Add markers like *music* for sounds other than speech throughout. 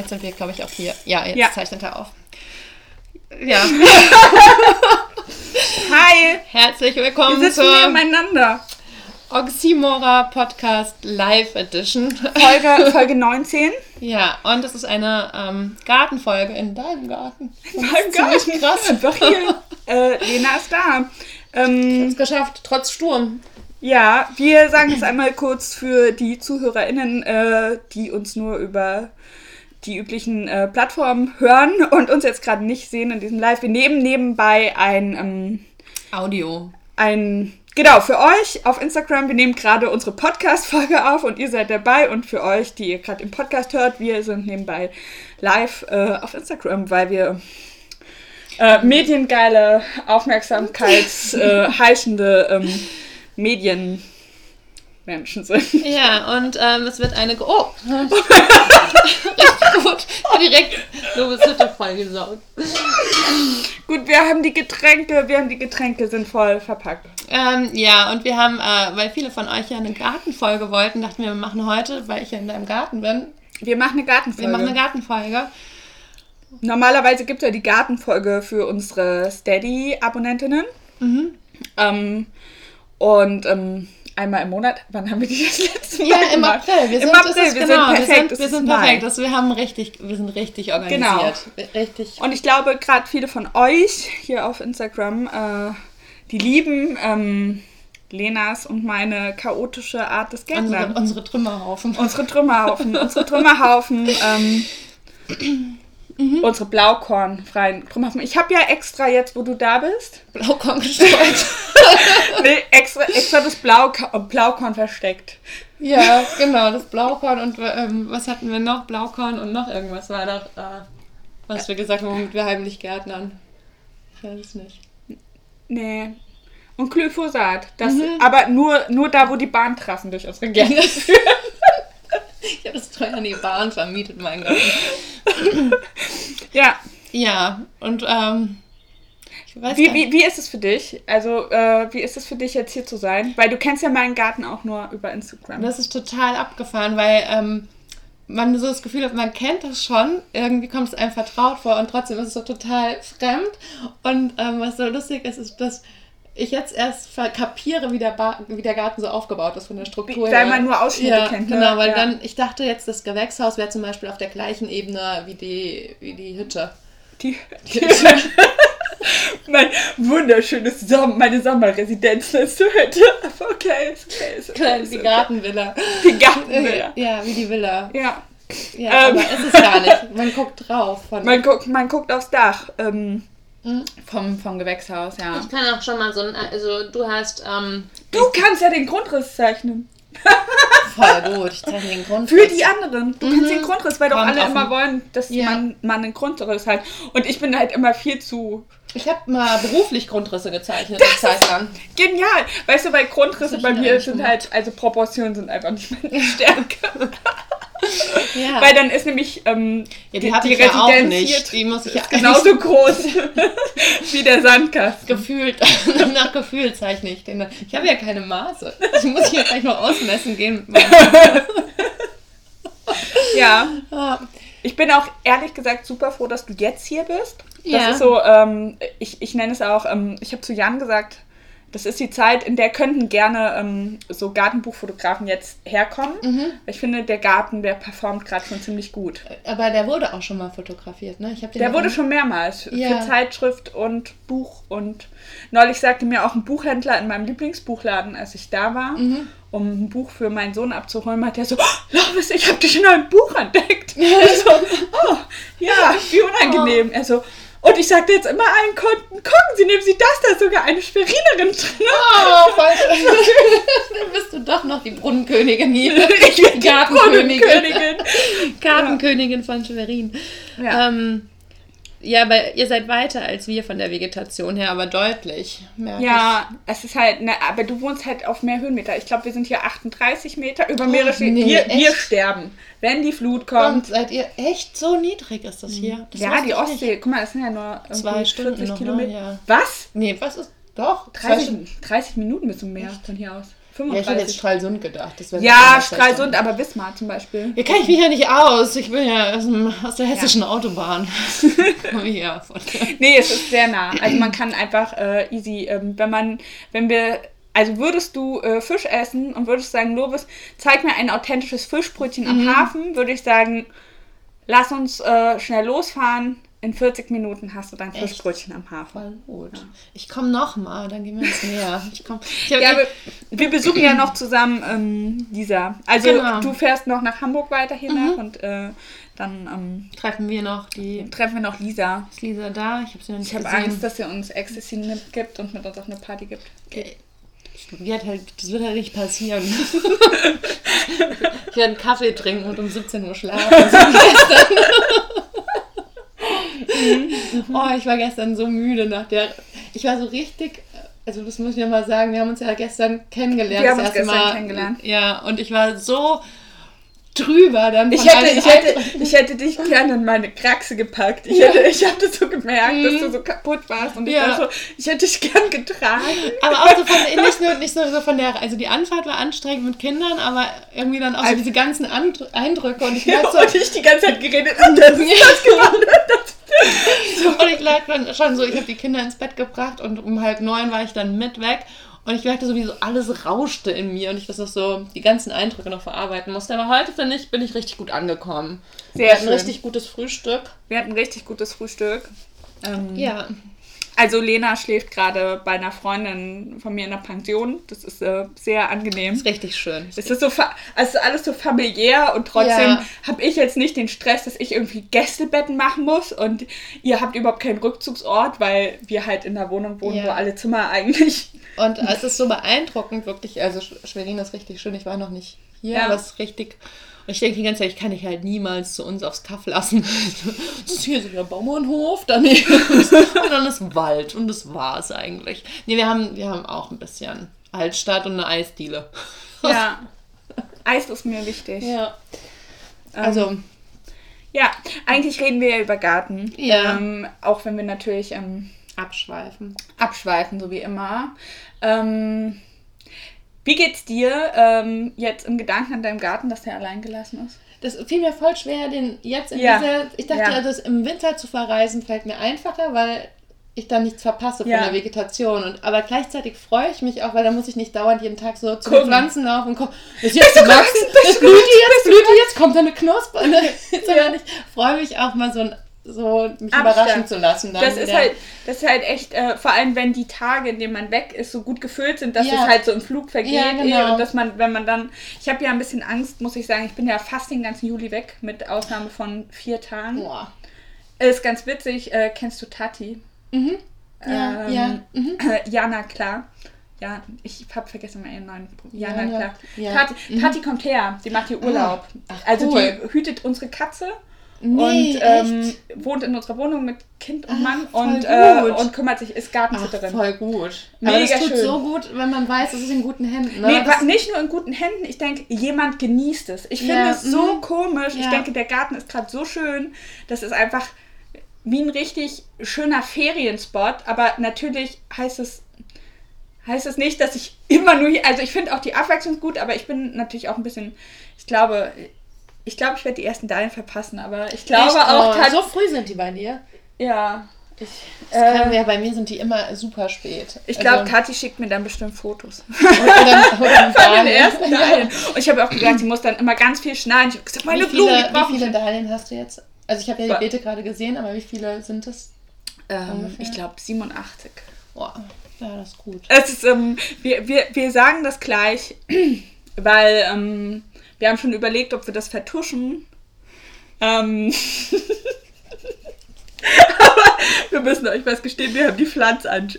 Jetzt. Sind wir, glaube ich, auch hier. Ja, jetzt Ja. zeichnet er auf. Ja. *laughs* Hi! Herzlich Wir willkommen sitzen zur nebeneinander. Oxymora Podcast Live Edition. Folge, *laughs* Folge 19. Ja, und es ist eine ähm, Gartenfolge in deinem Garten. Mein ziemlich krass. Einfach hier. *laughs* äh, Lena ist da. Ähm, Es geschafft, trotz Sturm. ja, wir sagen es einmal kurz für die ZuhörerInnen, äh, die uns nur über die üblichen äh, Plattformen hören und uns jetzt gerade nicht sehen in diesem Live. Wir nehmen nebenbei ein, ähm, Audio. ein, genau, für euch auf Instagram, wir nehmen gerade unsere Podcast-Folge auf und ihr seid dabei und für euch, die ihr gerade im Podcast hört, wir sind nebenbei live äh, auf Instagram, weil wir äh, mediengeile, aufmerksamkeitsheischende äh, ähm, Medienmenschen sind. Ja, und ähm, es wird eine. Ge- Oh! *laughs* Richtig gut. Direkt Lobeshütte vollgesaugt. Gut, wir haben die Getränke, wir haben die Getränke sind voll verpackt. Ähm, ja, und wir haben, äh, weil viele von euch ja eine Gartenfolge wollten, dachten wir, wir machen heute, weil ich ja in deinem Garten bin, Wir machen eine Gartenfolge. wir machen eine Gartenfolge. Normalerweise gibt es ja die Gartenfolge für unsere Steady-Abonnentinnen. Mhm. Ähm, und ähm, einmal im Monat, wann haben wir die *laughs* das letzte Mal Ja, im gemacht? April. Wir Im sind, April, ist, wir genau, sind perfekt. Wir sind, wir sind perfekt. Also wir haben richtig, wir sind richtig organisiert. Richtig. Und ich glaube, gerade viele von euch hier auf Instagram, äh, die lieben ähm, Lenas und meine chaotische Art des Unsere, Gärtnern. unsere Trümmerhaufen. Unsere Trümmerhaufen, unsere Trümmerhaufen, *laughs* ähm, Mhm. unsere blaukornfreien Trümmerhaufen. Ich habe ja extra jetzt, wo du da bist, *laughs* Blaukorn gestreut. *laughs* nee, extra, extra das Blauka Blaukorn versteckt. ja, genau, das Blaukorn und ähm, was hatten wir noch? Blaukorn und noch irgendwas war doch, äh, was wir gesagt haben, womit wir heimlich gärtnern. Ich weiß es nicht. Nee. Und Glyphosat. Das, Mhm. Aber nur, nur da, wo die Bahntrassen durch unsere Gärten *laughs* Ich habe das teuer an die Bahn vermietet, mein Gott. Ja. Ja, und ähm, ich weiß Wie, wie, wie ist es für dich? Also, äh, wie ist es für dich, jetzt hier zu sein? Weil du kennst ja meinen Garten auch nur über Instagram. Das ist total abgefahren, weil ähm, man so das Gefühl hat, man kennt das schon, irgendwie kommt es einem vertraut vor und trotzdem ist es so total fremd. Und ähm, was so lustig ist, ist, dass ich jetzt erst kapiere, wie der, ba wie der Garten so aufgebaut ist von der Struktur Weil her. man nur Ausschnitte ja, kennt, ne? Genau, weil Ja. dann, ich dachte jetzt, das Gewächshaus wäre zum Beispiel auf der gleichen Ebene wie die, wie die Hütte. Die, *laughs* mein wunderschönes Sommer, meine Sommerresidenz ist Hütte. Aber okay, ist okay. Ist okay ist die okay. Gartenvilla. Die Gartenvilla. Ja, wie die Villa. Ja. Ja, Ähm. aber ist es gar nicht. Man guckt drauf. Man guckt, man guckt aufs Dach. Ähm, Mhm. vom, vom Gewächshaus, ja. Ich kann auch schon mal so ein, also du hast, ähm, Du kannst ja den Grundriss zeichnen. *laughs* voll gut, ich zeige den Grund. Für die anderen. Du kannst den Grundriss, weil doch alle immer wollen, dass Ja. man, man einen Grundriss hat. Und ich bin halt immer viel zu Ich habe mal beruflich Grundrisse gezeichnet, eine Zeit lang. genial. Weißt du, weil Grundrisse bei mir sind gemacht. halt, also Proportionen sind einfach nicht meine Stärke. *laughs* Ja, *laughs* Weil dann ist nämlich ähm, ja die, hatte ich ja auch Residenz nicht. hier Die muss ich ja genauso groß *laughs* wie der Sandkasten. gefühlt, *laughs* nach Gefühl zeichne ich den. Ich habe ja keine Maße. Ich muss hier gleich noch ausmessen gehen. Ja. Ich bin auch ehrlich gesagt super froh, dass du jetzt hier bist. Das Ja. ist so, ähm, ich, ich nenne es auch, ähm, ich habe zu Jan gesagt, das ist die Zeit, in der könnten gerne ähm, so Gartenbuchfotografen jetzt herkommen. Mhm. Ich finde, der Garten, der performt gerade schon ziemlich gut. Aber der wurde auch schon mal fotografiert, ne? Ich hab den Der wurde schon mehrmals für Ja. Zeitschrift und Buch. Und neulich sagte mir auch ein Buchhändler in meinem Lieblingsbuchladen, als ich da war, Mhm. um ein Buch für meinen Sohn abzuholen, hat er so, oh, Lovis, ich habe dich in einem Buch entdeckt. Ich *laughs* so, oh, ja, wie unangenehm. Er so, und ich sagte jetzt immer allen Kunden, gucken Sie, nehmen Sie das, da ist sogar eine Schwerinerin drin. Oh, voll *laughs* Dann bist du doch noch die Brunnenkönigin hier. *laughs* Ich bin die Gartenkönigin. Königin. Gartenkönigin von Schwerin. Ja. Ähm, ja, weil ihr seid weiter als wir von der Vegetation her, aber deutlich. Ja, es ist halt, ne, aber du wohnst halt auf mehr Höhenmeter. Ich glaube, wir sind hier 38 Meter über mehrere. Oh, nee, wir, wir echt? sterben, wenn die Flut ich. kommt. Und seid ihr echt so niedrig ist das hier? Das ja, die ich Ostsee, nicht. guck mal, das sind ja nur Zwei Stunden 40 noch, ne? Kilometer. Ja. Was? Nee, was ist. Doch, zwei 30, Stunden. 30 Minuten bis zum Meer von hier aus. Ja, ich hätte jetzt Stralsund gedacht. Ja, Stralsund, aber Wismar zum Beispiel. Hier kenne ich mich ja nicht aus. Ich bin ja aus, dem, aus der hessischen Autobahn. *laughs* Komm ich her von Nee, es ist sehr nah. Also man kann einfach äh, easy, ähm, wenn man, wenn wir, also würdest du äh, Fisch essen und würdest sagen, Lovis, zeig mir ein authentisches Fischbrötchen am Hafen, würde ich sagen, lass uns äh, schnell losfahren. In 40 Minuten hast du dein Echt? Fischbrötchen am Hafen. Voll gut. Ich komme noch mal, dann gehen wir ins Meer. Ich komm, ich Ja, wir, wir besuchen ja noch zusammen ähm, Lisa. Also Genau. du fährst noch nach Hamburg weiter hinein und äh, dann ähm, treffen wir noch die. treffen wir noch Lisa. Ist Lisa da? Ich habe sie noch nicht Ich habe. Angst, dass sie uns Ecstasy mitgibt und mit uns auf eine Party gibt. Okay. Das wird halt, das wird halt nicht passieren. *laughs* ich werde einen Kaffee trinken und um 17 Uhr schlafen. *laughs* Gestern. oh, ich war gestern so müde nach der. Ich war so richtig. Also, das muss ich ja mal sagen. Wir haben uns ja gestern kennengelernt. Wir haben das uns gestern Mal. kennengelernt. Ja, und ich war so drüber dann. Ich hätte, ich, hätte, ich hätte dich gerne in meine Kraxe gepackt. Ich, hätte, ich das so gemerkt, dass du so kaputt warst. Und ich, Ja. war so, ich hätte dich gern getragen. Aber auch so von, nicht nur, nicht nur so von der, also die Anfahrt war anstrengend mit Kindern, aber irgendwie dann auch so Also- diese ganzen And Eindrücke und ich Ja, merke so, und ich die ganze Zeit geredet. Und *laughs* das ist das gemacht. Und ich lag dann schon so, ich habe die Kinder ins Bett gebracht und um halb neun war ich dann mit weg. Und ich merkte so, wie so alles rauschte in mir und ich das noch so, die ganzen Eindrücke noch verarbeiten musste. Aber heute, finde ich, bin ich richtig gut angekommen. Sehr Wir hatten schön. richtig gutes Frühstück. Wir hatten ein richtig gutes Frühstück. Ähm, Ja. Also Lena schläft gerade bei einer Freundin von mir in der Pension. Das ist äh, sehr angenehm. Ist richtig schön. Es ist so fa- also alles so familiär und trotzdem Ja. habe ich jetzt nicht den Stress, dass ich irgendwie Gästebetten machen muss und ihr habt überhaupt keinen Rückzugsort, weil wir halt in der Wohnung wohnen, Ja. wo alle Zimmer eigentlich. *laughs* Und es ist so beeindruckend, wirklich. Also Sch- Schwerin ist richtig schön. Ich war noch nicht hier, Ja. aber es ist richtig. Ich denke die ganze Zeit, ich kann dich halt niemals zu uns aufs Kaff lassen. *laughs* Das ist hier so der Bauernhof, daneben und dann ist Wald und das war's eigentlich. Nee, wir haben, wir haben auch ein bisschen Altstadt und eine Eisdiele. Ja. *laughs* Eis ist mir wichtig. Ja. Ähm, Also, ja, eigentlich reden wir ja über Garten. Ja. Ähm, auch wenn wir natürlich ähm, abschweifen. abschweifen, so wie immer. Ähm, wie geht's dir ähm, jetzt im Gedanken an deinem Garten, dass der allein gelassen ist? Das fiel mir voll schwer, den jetzt in Ja. dieser. Ich dachte, Ja. das im Winter zu verreisen fällt mir einfacher, weil ich dann nichts verpasse von Ja. der Vegetation. Und, aber gleichzeitig freue ich mich auch, weil dann muss ich nicht dauernd jeden Tag so zu Pflanzen laufen und gucken. Ist jetzt *laughs* gewachsen? Ist blüht die jetzt? Blüht die jetzt? Kommt da eine Knospe? *laughs* *laughs* Ne? Ich freue mich auch mal so, ein- so mich Abstand. überraschen zu lassen. Das ist halt, das ist halt echt, äh, vor allem wenn die Tage, in denen man weg ist, so gut gefüllt sind, dass Ja. es halt so im Flug vergeht. Ja, eh, genau. Und dass man, wenn man dann, ich habe ja ein bisschen Angst, muss ich sagen, ich bin ja fast den ganzen Juli weg, mit Ausnahme von vier Tagen. Boah. Ist ganz witzig, äh, kennst du Tati? Mhm. Ja, Ähm, ja. Mhm. Jana, klar. Ja, ich habe vergessen mal ihren neuen. Jana, Jana, klar. ja. Tati, Mhm. Tati kommt her, die macht hier Urlaub. Ach, also cool. die hütet unsere Katze Nee, und ähm, wohnt in unserer Wohnung mit Kind und Ach, Mann voll und, äh, und kümmert sich, ist Ach, Gartensitterin. voll gut. Mega aber das tut schön. so gut, wenn man weiß, es ist in guten Händen. Ne? Nee, nicht nur in guten Händen, ich denke, jemand genießt es. Ich finde es so mhm. komisch. Ich Ja. denke, der Garten ist gerade so schön. Das ist einfach wie ein richtig schöner Ferienspot. Aber natürlich heißt es, heißt es nicht, dass ich immer nur hier. Also ich finde auch die Abwechslung gut, aber ich bin natürlich auch ein bisschen. Ich glaube, ich glaube, ich werde die ersten Dahlien verpassen, aber ich glaube Echt? auch Oh, so früh sind die bei dir. Ja. Ich, Das kann, äh, ja, bei mir sind die immer super spät. ich glaube, also, Kathi schickt mir dann bestimmt Fotos. *laughs* oder, oder *laughs* Von den ersten Dahlien. Und ich habe auch gesagt, sie muss dann immer ganz viel schneiden. Ich habe gesagt, meine Wie Blumen, viele, wie viele Dahlien hast du jetzt? Also ich habe ja die Beete gerade gesehen, aber wie viele sind es? ähm? Ich glaube 87. Boah, ja, das ist gut. Es ist, ähm, wir, wir, wir sagen das gleich, *clears throat* weil ähm, wir haben schon überlegt, ob wir das vertuschen. Ähm, *laughs* aber wir müssen euch was gestehen, wir haben die, Pflanzan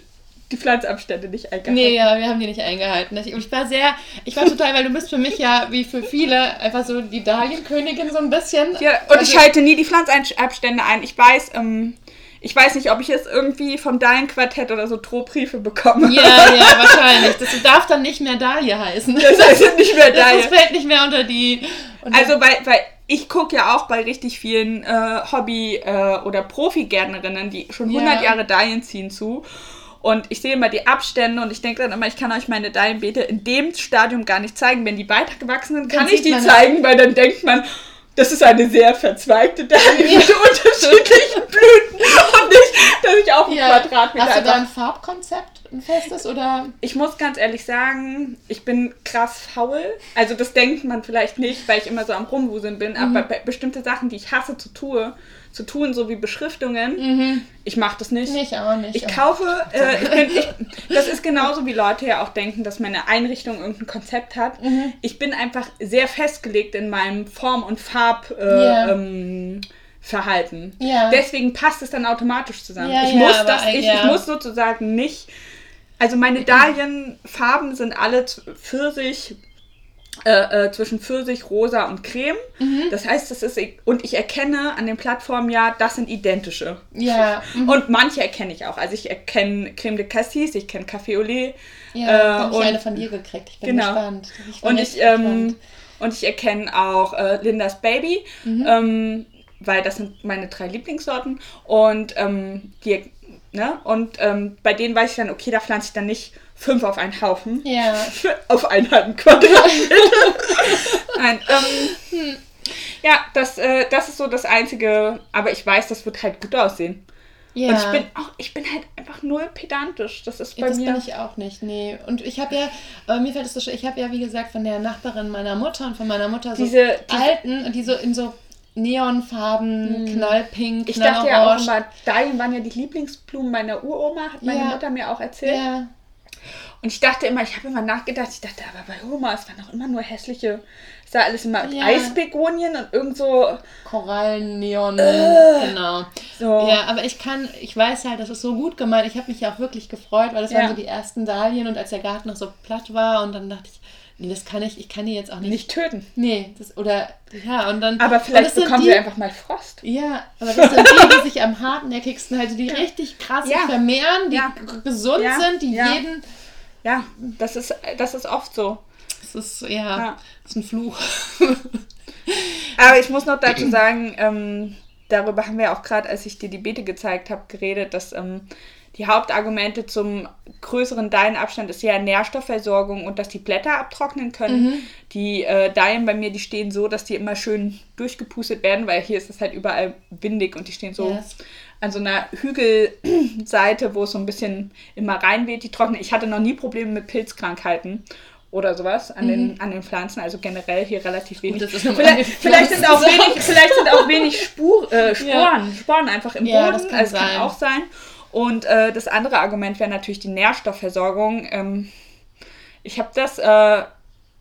die Pflanzabstände nicht eingehalten. Nee, ja, wir haben die nicht eingehalten. Ich, ich war sehr, ich war total, weil du bist für mich ja, wie für viele, einfach so die Dahlienkönigin so ein bisschen. Ja, und Also- ich halte nie die Pflanzabstände ein. Ich weiß, ähm, ich weiß nicht, ob ich jetzt irgendwie vom Dahlenquartett oder so Drohbriefe bekomme. Ja, ja, *laughs* wahrscheinlich. Das darf dann nicht mehr Dahlie heißen. Das heißt nicht mehr Das, Dahlien. das fällt nicht mehr unter die. Unter Also, weil, weil ich gucke ja auch bei richtig vielen äh, Hobby- äh, oder Profi-Gärtnerinnen, die schon Ja. 100 Jahre Dahlien ziehen zu. Und ich sehe immer die Abstände und ich denke dann immer, ich kann euch meine Dahlienbeete in dem Stadium gar nicht zeigen. Wenn die weitergewachsen sind, kann Dann ich die zeigen, weil dann denkt man, das ist eine sehr verzweigte Dahlie mit unterschiedlichen *laughs* Blüten und nicht, dass ich auf einen Quadratmeter Hast du da ein Farbkonzept, ein festes oder? ich muss ganz ehrlich sagen, ich bin krass faul. Also das denkt man vielleicht nicht, weil ich immer so am Rumwuseln bin. Mhm. Aber bei bestimmte Sachen, die ich hasse zu tue, zu tun, so wie Beschriftungen, ich mache das nicht. Nicht, auch nicht. Ich kaufe, äh, ich bin, ich, das ist genauso wie Leute ja auch denken, dass meine Einrichtung irgendein Konzept hat. Mhm. Ich bin einfach sehr festgelegt in meinem Form- und Farb. Äh, Ja. ähm. Ja. Deswegen passt es dann automatisch zusammen. Ja, ich, muss das, ich, ich muss sozusagen nicht. Also meine Dahlienfarben sind alle Pfirsich, äh, äh, zwischen Pfirsich, Rosa und Creme. Mhm. Das heißt, das ist und ich erkenne an den Plattformen ja, das sind identische. ja. mhm. Und manche erkenne ich auch. Also ich erkenne Creme de Cassis, ich kenne Café au lait. Ja, äh, habe ich eine von dir gekriegt. Ich bin Genau. gespannt. Ich bin Und ich, ähm, gespannt. und ich erkenne auch äh, Lindas Baby, Mhm. ähm, weil das sind meine drei Lieblingssorten. Und ähm, die, ne? Und ähm, bei denen weiß ich dann, okay, da pflanze ich dann nicht fünf auf einen Haufen. Ja. *laughs* auf einen halben Quadratmeter. *laughs* Nein, ähm, ja, das, äh, das ist so das Einzige, aber ich weiß, das wird halt gut aussehen. ja. Und ich bin auch, ich bin halt einfach null pedantisch. Das ist bei das mir. bin ich auch nicht, nee. Und ich habe ja, aber mir fällt es so schön, ich habe ja, wie gesagt, von der Nachbarin meiner Mutter und von meiner Mutter so Diese- diese- alten, die so in so Neonfarben, knallpink, Hm. ich dachte ja auch knallorange. immer, Dahlien waren ja die Lieblingsblumen meiner Uroma, hat meine Ja. Mutter mir auch erzählt. Ja, Und ich dachte immer, ich habe immer nachgedacht, ich dachte, aber bei Oma, es waren auch immer nur hässliche, es war alles immer Ja. Eisbegonien und irgend so, Korallen, Neon, genau. Äh. so. Ja, aber ich kann, ich weiß halt, das ist so gut gemeint. Ich habe mich ja auch wirklich gefreut, weil das Ja. waren so die ersten Dahlien und als der Garten noch so platt war und dann dachte ich, nee, das kann ich, ich kann die jetzt auch nicht. nicht töten. Nee, das, oder, ja, und dann. Aber vielleicht bekommen die, wir einfach mal Frost. Ja, aber das sind die, die sich am hartnäckigsten, also die *laughs* richtig krass Ja. vermehren, die Ja. gesund sind, die jeden. Ja, das ist, das ist oft so. Das ist, ja, Ja. das ist ein Fluch. *laughs* Aber ich muss noch dazu sagen, ähm, darüber haben wir auch gerade, als ich dir die Beete gezeigt habe, geredet, dass ähm, die Hauptargumente zum größeren Deilenabstand ist ja Nährstoffversorgung und dass die Blätter abtrocknen können. Die äh, Daien bei mir, die stehen so, dass die immer schön durchgepustet werden, weil hier ist es halt überall windig und die stehen so Yes. an so einer Hügelseite, wo es so ein bisschen immer reinweht. Die trocknen. Ich hatte noch nie Probleme mit Pilzkrankheiten. Oder sowas an, den, an den Pflanzen, also generell hier relativ wenig. vielleicht, vielleicht, sind auch *laughs* wenig vielleicht sind auch wenig Spur, äh, Sporen, Ja. Sporen einfach im Ja, Boden. das kann also sein. kann auch sein. Und äh, das andere Argument wäre natürlich die Nährstoffversorgung. Ähm, ich habe das äh,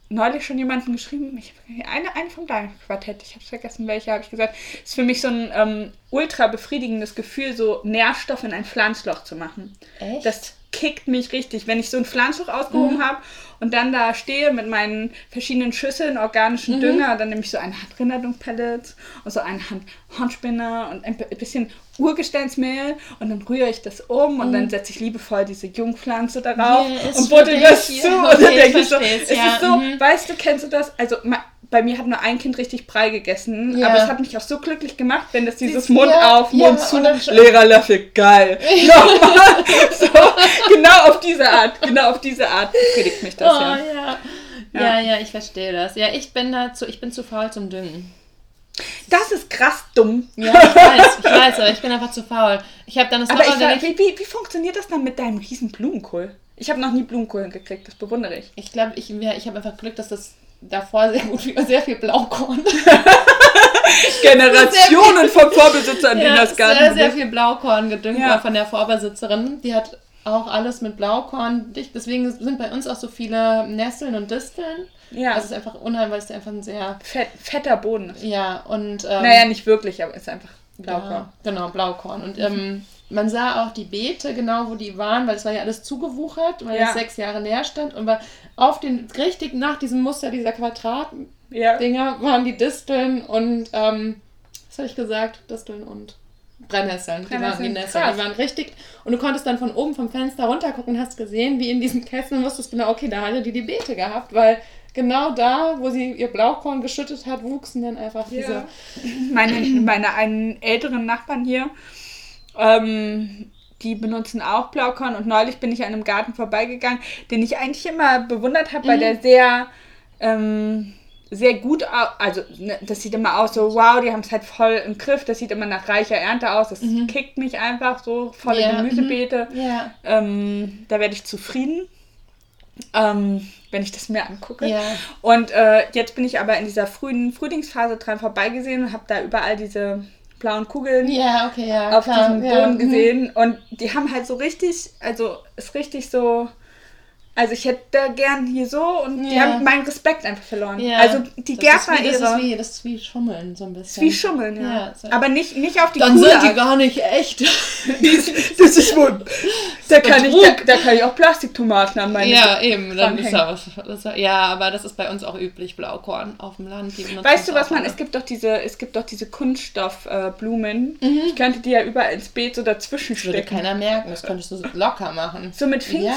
neulich schon jemanden geschrieben. Ich, eine, eine vom deinem Quartett, ich habe vergessen, welche habe ich gesagt. Ist für mich so ein ähm, ultra befriedigendes Gefühl, so Nährstoff in ein Pflanzloch zu machen. Echt? Das kickt mich richtig, wenn ich so ein Pflanzloch ausgehoben habe und dann da stehe mit meinen verschiedenen Schüsseln organischen Dünger, dann nehme ich so eine Hand Rinderdung-Pellets und so eine Hand Hornspinner und ein bi- bisschen Urgesteinsmehl und dann rühre ich das um und dann setze ich liebevoll diese Jungpflanze darauf ist und buddel das zu. *laughs* Und Okay, dann ich denke ich so, es ja, ist so, mhm. weißt du, kennst du das? Also bei mir hat nur ein Kind richtig Brei gegessen, Ja. aber es hat mich auch so glücklich gemacht, wenn das dieses du, Mund ja, auf, ja, Mund zu, und dann- leerer Löffel, geil. *laughs* Nochmal. So, genau auf diese Art, genau auf diese Art befriedigt mich das Oh ja. ja. Ja, ja, ich verstehe das. Ja, ich bin dazu, ich bin zu faul zum Düngen. Das ist krass dumm. Ja, ich weiß, ich weiß, aber ich bin einfach zu faul. Ich habe dann das Aber ich, Sommer- frag, wie, wie, wie funktioniert das dann mit deinem riesen Blumenkohl? Ich habe noch nie Blumenkohl gekriegt, das bewundere ich. Ich glaube, ich, ja, ich habe einfach Glück, dass das davor sehr gut, sehr viel Blaukorn. *laughs* Generationen vom Vorbesitzer in ja, sehr, Garten. sehr viel Blaukorn gedüngt Ja. von der Vorbesitzerin. Die hat auch alles mit Blaukorn dicht. Deswegen sind bei uns auch so viele Nesseln und Disteln. Ja, Also es ist einfach unheimlich, weil es einfach ein sehr, Fett, fetter Boden ist. ja, und ähm, Naja, nicht wirklich, aber ist einfach Blaukorn. Ja, genau, Blaukorn. Und ähm, man sah auch die Beete genau, wo die waren, weil es war ja alles zugewuchert, weil Ja. es sechs Jahre leer stand. Und war auf den, richtig nach diesem Muster dieser Quadratdinger Ja. waren die Disteln und, ähm, was habe ich gesagt? Disteln und Brennnesseln. Die waren die Nesseln. Die waren richtig. Und du konntest dann von oben vom Fenster runter gucken und hast gesehen, wie in diesen Kästen wusstest genau, okay, da hatte die die Beete gehabt, weil genau da, wo sie ihr Blaukorn geschüttet hat, wuchsen dann einfach diese. Ja. Meine, meine einen älteren Nachbarn hier, ähm, die benutzen auch Blaukorn und neulich bin ich an einem Garten vorbeigegangen, den ich eigentlich immer bewundert habe, weil Mhm. der sehr, ähm, sehr gut aus, also ne, das sieht immer aus so, wow, die haben es halt voll im Griff, das sieht immer nach reicher Ernte aus, das kickt mich einfach so, volle Mhm. Ja, Gemüsebeete. Ja. Ähm, da werde ich zufrieden, ähm, wenn ich das mir angucke. Ja. Und äh, jetzt bin ich aber in dieser frühen Frühlingsphase dran vorbeigesehen und habe da überall diese blauen Kugeln Ja, okay, ja. auf klar, diesem ja, Boden mhm. gesehen. Und die haben halt so richtig, also ist richtig so. Also ich hätte da gern hier so und die Ja. haben meinen Respekt einfach verloren. Ja. Also die Das ist Gärtner wie- das ihre. ist wie, das ist wie Schummeln so ein bisschen. Wie Schummeln, ja. Ja, so- Aber nicht, nicht auf die Dann coole sind die Art. gar nicht echt. *laughs* Das ist wohl. Da kann, ich, da, da kann ich auch Plastiktomaten an meine ja, eben. Dann ist da was, das, ja, aber das ist bei uns auch üblich, Blaukorn auf dem Land. Weißt du, das was man, es gibt doch diese, es gibt doch diese Kunststoffblumen. Mhm. Ich könnte die ja überall ins Beet so dazwischen Das würde stecken. keiner merken, das könntest du so locker machen. So mit Ja.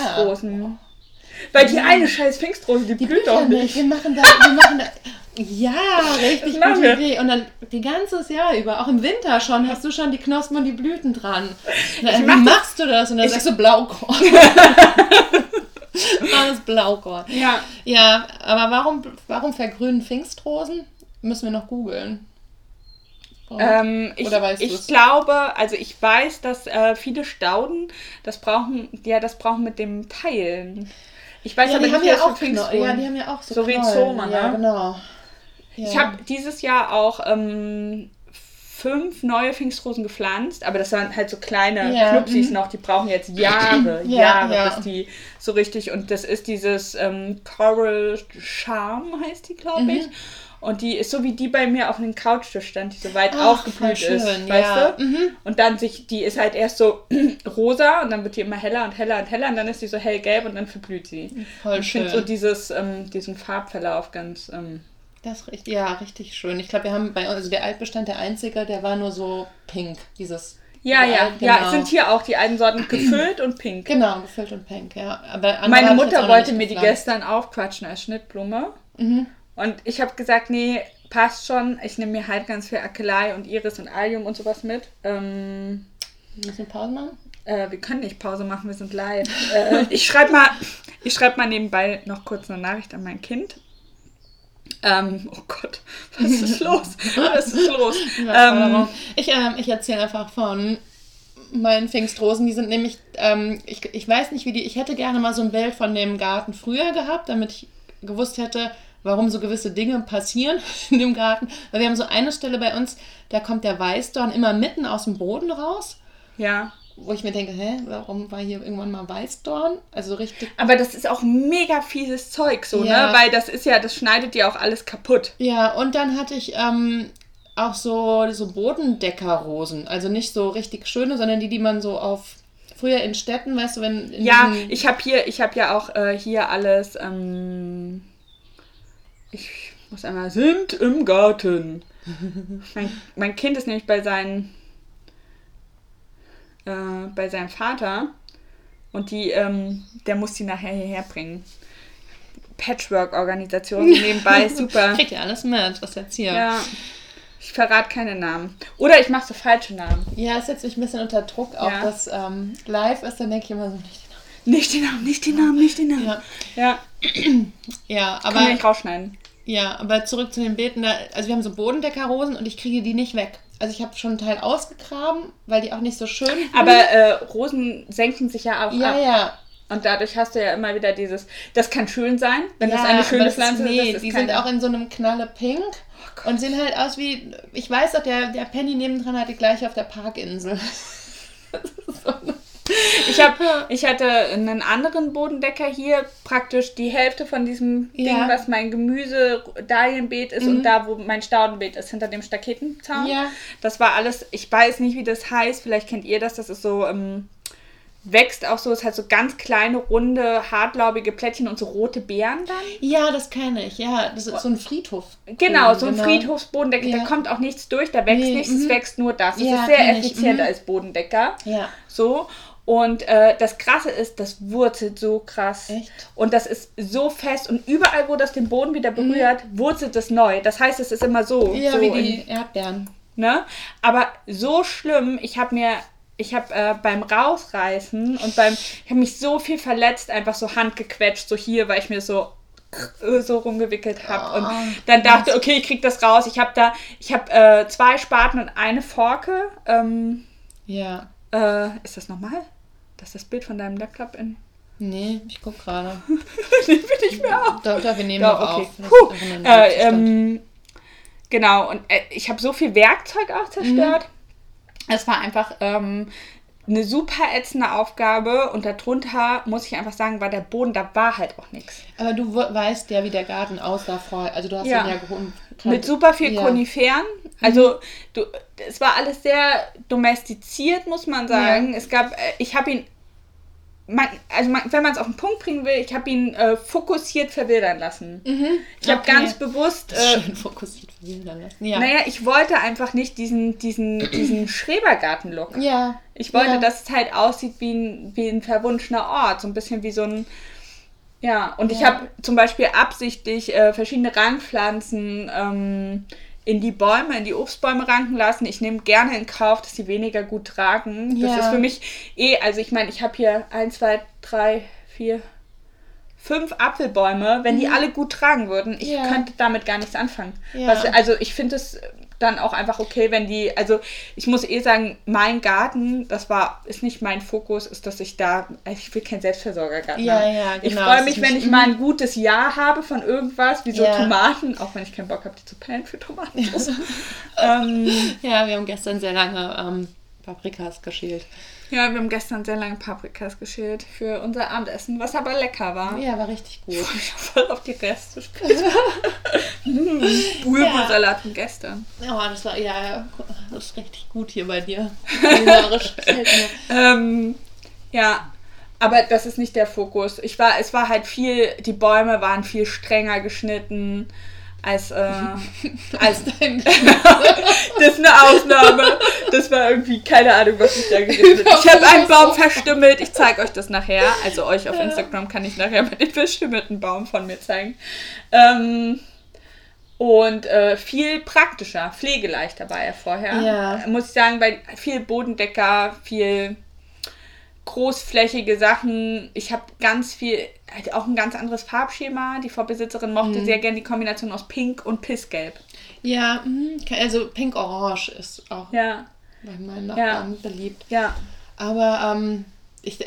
Weil die eine scheiß Pfingstrose, die, Die blüht doch nicht. Wir machen da, wir machen da. Ja, richtig gute wir. Idee. Und dann die ganzes Jahr über, auch im Winter schon, hast du schon die Knospen und die Blüten dran. Na, wie mach machst du das? Und dann sagst du Blaukorn. *laughs* Alles Blaukorn. Ja. Ja, aber warum, warum vergrünen Pfingstrosen? Müssen wir noch googeln. Ähm, ich, ich glaube, also ich weiß, dass äh, viele Stauden das brauchen, ja, das brauchen mit dem Teilen. Ich weiß ja, aber die haben nicht, ja was auch Kno Pfingstrosen. Ja, die haben ja auch so So. Rhizome, Ja, ne? genau. Ja. Ich habe dieses Jahr auch ähm, fünf neue Pfingstrosen gepflanzt, aber das waren halt so kleine Ja, Knupsis mhm. noch, die brauchen jetzt Jahre, *clears throat* Ja, Jahre, ja. bis die so richtig, und das ist dieses ähm, Coral Charm, heißt die, glaube Mhm. Und die ist so wie die bei mir auf dem Couchtisch stand, die so weit Ach, aufgeblüht voll ist, schön, weißt ja. du? Mhm. Und dann sich, die ist halt erst so *clears throat* rosa und dann wird die immer heller und heller und heller und dann ist die so hellgelb und dann verblüht sie. Voll ich finde schön. so dieses, ähm, diesen Farbverlauf ganz, ähm, Das ist richtig, ja, richtig schön. Ich glaube, wir haben bei uns, also der Altbestand, der einzige, der war nur so pink, dieses. Ja, ja, Alt- ja, genau. es sind hier auch die einen Sorten *clears throat* gefüllt und pink. Genau, gefüllt und pink, ja. Aber Meine Mutter wollte mir die gestern aufquatschen als Schnittblume. Mhm. Und ich habe gesagt, nee, passt schon. Ich nehme mir halt ganz viel Akelei und Iris und Allium und sowas mit. Ähm, Müssen wir Pause machen? äh, wir können nicht Pause machen, wir sind live. äh, ich schreibe mal, ich schreib mal nebenbei noch kurz eine Nachricht an mein Kind. Ähm, oh Gott, was ist los? Was ist los? *laughs* Ähm, ich ähm, ich erzähle einfach von meinen Pfingstrosen. Die sind nämlich, ähm, ich, ich weiß nicht, wie die, ich hätte gerne mal so ein Bild von dem Garten früher gehabt, damit ich gewusst hätte, warum so gewisse Dinge passieren *laughs* in dem Garten. Weil wir haben so eine Stelle bei uns, da kommt der Weißdorn immer mitten aus dem Boden raus, ja. wo ich mir denke, hä, warum war hier irgendwann mal Weißdorn? Also richtig Aber das ist auch mega fieses Zeug, so, Ja. ne? Weil das ist ja, das schneidet ja auch alles kaputt. Ja, und dann hatte ich ähm, auch so, so Bodendeckerrosen. Also nicht so richtig schöne, sondern die, die man so auf. Früher in Städten, weißt du, wenn. Ja, ich habe hier, ich habe ja auch äh, hier alles. Ähm, ich muss einmal sind im Garten. mein, mein Kind ist nämlich bei seinen äh, bei seinem Vater und die, ähm, der muss die nachher hierher bringen. Patchwork-Organisation *laughs* nebenbei, super. Kriegt ja alles mit, was jetzt hier. Ja, Ja, ich verrate keine Namen. Oder ich mache so falsche Namen. es setzt mich ein bisschen unter Druck, auch Ja. dass ähm, live ist, dann denke ich immer so nicht. Nicht die Namen, nicht die Namen, nicht die Namen. Ja, Ja, *clears throat* ja kann aber, ich nicht rausschneiden. Ja, aber zurück zu den Beeten. Da, also wir haben so Bodendeckerrosen und ich kriege die nicht weg. Also ich habe schon einen Teil ausgegraben, weil die auch nicht so schön Aber äh, Rosen senken sich ja auch ja, ab. ja, Und dadurch hast du ja immer wieder dieses, das kann schön sein, wenn das Ja, eine aber schöne das Pflanze ist. Nee, das ist die keine- sind auch in so einem Knalle Pink und sehen halt aus wie. Ich weiß auch, der, der Penny nebendran hat die gleiche auf der Parkinsel. *laughs* Das ist so eine- *laughs* ich, hab, ich hatte einen anderen Bodendecker hier, praktisch die Hälfte von diesem Ja. Mhm. Ding, was mein Gemüse Dahlienbeet ist und da, wo mein Staudenbeet ist, hinter dem Staketenzaun. Ja. Das war alles, ich weiß nicht, wie das heißt, vielleicht kennt ihr das, das ist so, ähm, wächst auch so, es hat so ganz kleine, runde, hartlaubige Plättchen und so rote Beeren dann. Ja, das kenne ich. Ja, das ist so ein Friedhof. Genau, so ein Genau. Friedhofsbodendecker, Ja. da kommt auch nichts durch, da wächst Nee, nichts, es mhm. wächst nur das. Es Ja, ist sehr effizient mhm. als Bodendecker. Ja. So. Und äh, das Krasse ist, das wurzelt so krass. Echt? Und das ist so fest und überall, wo das den Boden wieder berührt, wurzelt es neu. Das heißt, es ist immer so. Ja, so wie in- die Erdbeeren. Ne? Aber so schlimm, ich habe mir ich habe äh, beim Rausreißen und beim, ich habe mich so viel verletzt, einfach so handgequetscht, so hier, weil ich mir so so rumgewickelt habe und Oh, dann dachte, okay, ich krieg das raus. Ich habe da, ich habe äh, zwei Spaten und eine Forke. Ähm, Ja. Äh, ist das normal? Das ist das Bild von deinem Laptop in. Nee, ich guck gerade. *laughs* Bin ich mir auch. Doch, doch, wir nehmen noch okay. auf. Puh, äh, ähm, genau, und äh, ich habe so viel Werkzeug auch zerstört. Es war einfach ähm, eine super ätzende Aufgabe und darunter, muss ich einfach sagen, war der Boden, da war halt auch nichts. Aber du we- weißt ja, wie der Garten aussah vorher. Also du hast Ja. ihn ja. Mit super viel Ja. Koniferen. Also du, es war alles sehr domestiziert, muss man sagen. Ja. Es gab, äh, ich habe ihn, man, also man, wenn man es auf den Punkt bringen will, ich habe ihn äh, fokussiert verwildern lassen. Ich habe Okay. ganz bewusst, äh, Schön fokussiert verwildern lassen. Ja. naja, ich wollte einfach nicht diesen, diesen, diesen *clears throat* Schrebergarten-Look. Ja. Ich wollte, dass es halt aussieht wie ein, wie ein verwunschener Ort. So ein bisschen wie so ein. Ja, und ich Ja. habe zum Beispiel absichtlich äh, verschiedene Rangpflanzen ähm, in die Bäume, in die Obstbäume ranken lassen. Ich nehme gerne in Kauf, dass sie weniger gut tragen. Das Ja. ist für mich eh, also ich meine, ich habe hier eins, zwei, drei, vier, fünf Apfelbäume. Wenn die alle gut tragen würden, ich Mhm. Ja. könnte damit gar nichts anfangen. Ja. Was, also ich finde es dann auch einfach okay, wenn die, also ich muss eh sagen, mein Garten, das war, ist nicht mein Fokus, ist, dass ich da, ich will keinen Selbstversorgergarten Ja, haben. ja, Ich genau, freue es mich, wenn ich mal ein gutes Jahr habe von irgendwas, wie so Ja. Tomaten, auch wenn ich keinen Bock habe, die zu pellen für Tomatensauce. *laughs* ähm, Ja, wir haben gestern sehr lange ähm, Paprikas geschält. Ja, wir haben gestern sehr lange Paprikas geschält für unser Abendessen, was aber lecker war. Ja, war richtig gut. Ich voll auf die Reste sprechen. *laughs* Bulgursalat von gestern. Ja, das war, ja, das ist richtig gut hier bei dir. *laughs* Ähm, ja, aber das ist nicht der Fokus. Ich war, es war halt viel, die Bäume waren viel strenger geschnitten als, äh, *laughs* als *laughs* Dein- *laughs* das ist eine Ausnahme. Das war irgendwie keine Ahnung, was ich da geredet habe. Ich habe einen Baum verstümmelt. Ich zeige euch das nachher. Also euch auf Instagram kann ich nachher mal den verstümmelten Baum von mir zeigen. Ähm, und äh, viel praktischer, pflegeleichter war er vorher. Ja. Muss ich sagen, weil viel Bodendecker, viel großflächige Sachen. Ich habe ganz viel, halt auch ein ganz anderes Farbschema. Die Vorbesitzerin mochte sehr gerne die Kombination aus Pink und Pissgelb. Ja, mhm, also Pink-Orange ist auch Ja, bei meinen Nachbarn beliebt. ja. Aber ähm, ich,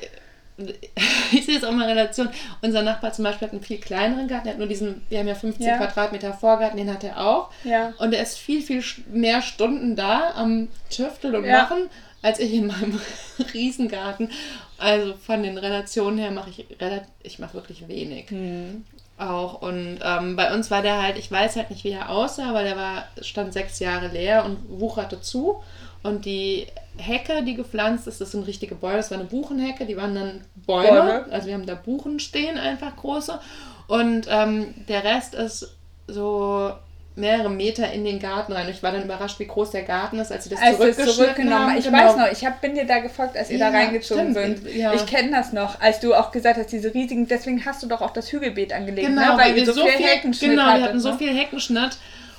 *laughs* ich sehe es auch mal in Relation. Unser Nachbar zum Beispiel hat einen viel kleineren Garten. Der hat nur diesen, wir haben ja 15 Ja. Quadratmeter Vorgarten, den hat er auch. Ja. Und er ist viel, viel mehr Stunden da am Tüfteln und Ja. Machen, als ich in meinem *laughs* Riesengarten. Also von den Relationen her mache ich relativ, ich mache wirklich wenig. Hm. Auch. Und ähm, bei uns war der halt, ich weiß halt nicht, wie er aussah, weil der war, stand sechs Jahre leer und wucherte zu. Und die Hecke, die gepflanzt ist, das sind richtige Bäume. Das war eine Buchenhecke, die waren dann Bäume. Bäume. Also wir haben da Buchen stehen, einfach große. Und ähm, der Rest ist so mehrere Meter in den Garten rein. Ich war dann überrascht, wie groß der Garten ist, als sie das Als wir es zurückgeschnitten zurückgenommen haben. Ich Genau. weiß noch, ich hab, bin dir da gefolgt, als ihr da Ja, reingezogen stimmt, sind. ja. Ich kenne das noch, als du auch gesagt hast, diese riesigen, deswegen hast du doch auch das Hügelbeet angelegt, Genau, ne? weil, wir ihr so viel, Heckenschnitt genau, hattet, wir hatten so ne? viel Heckenschnitt.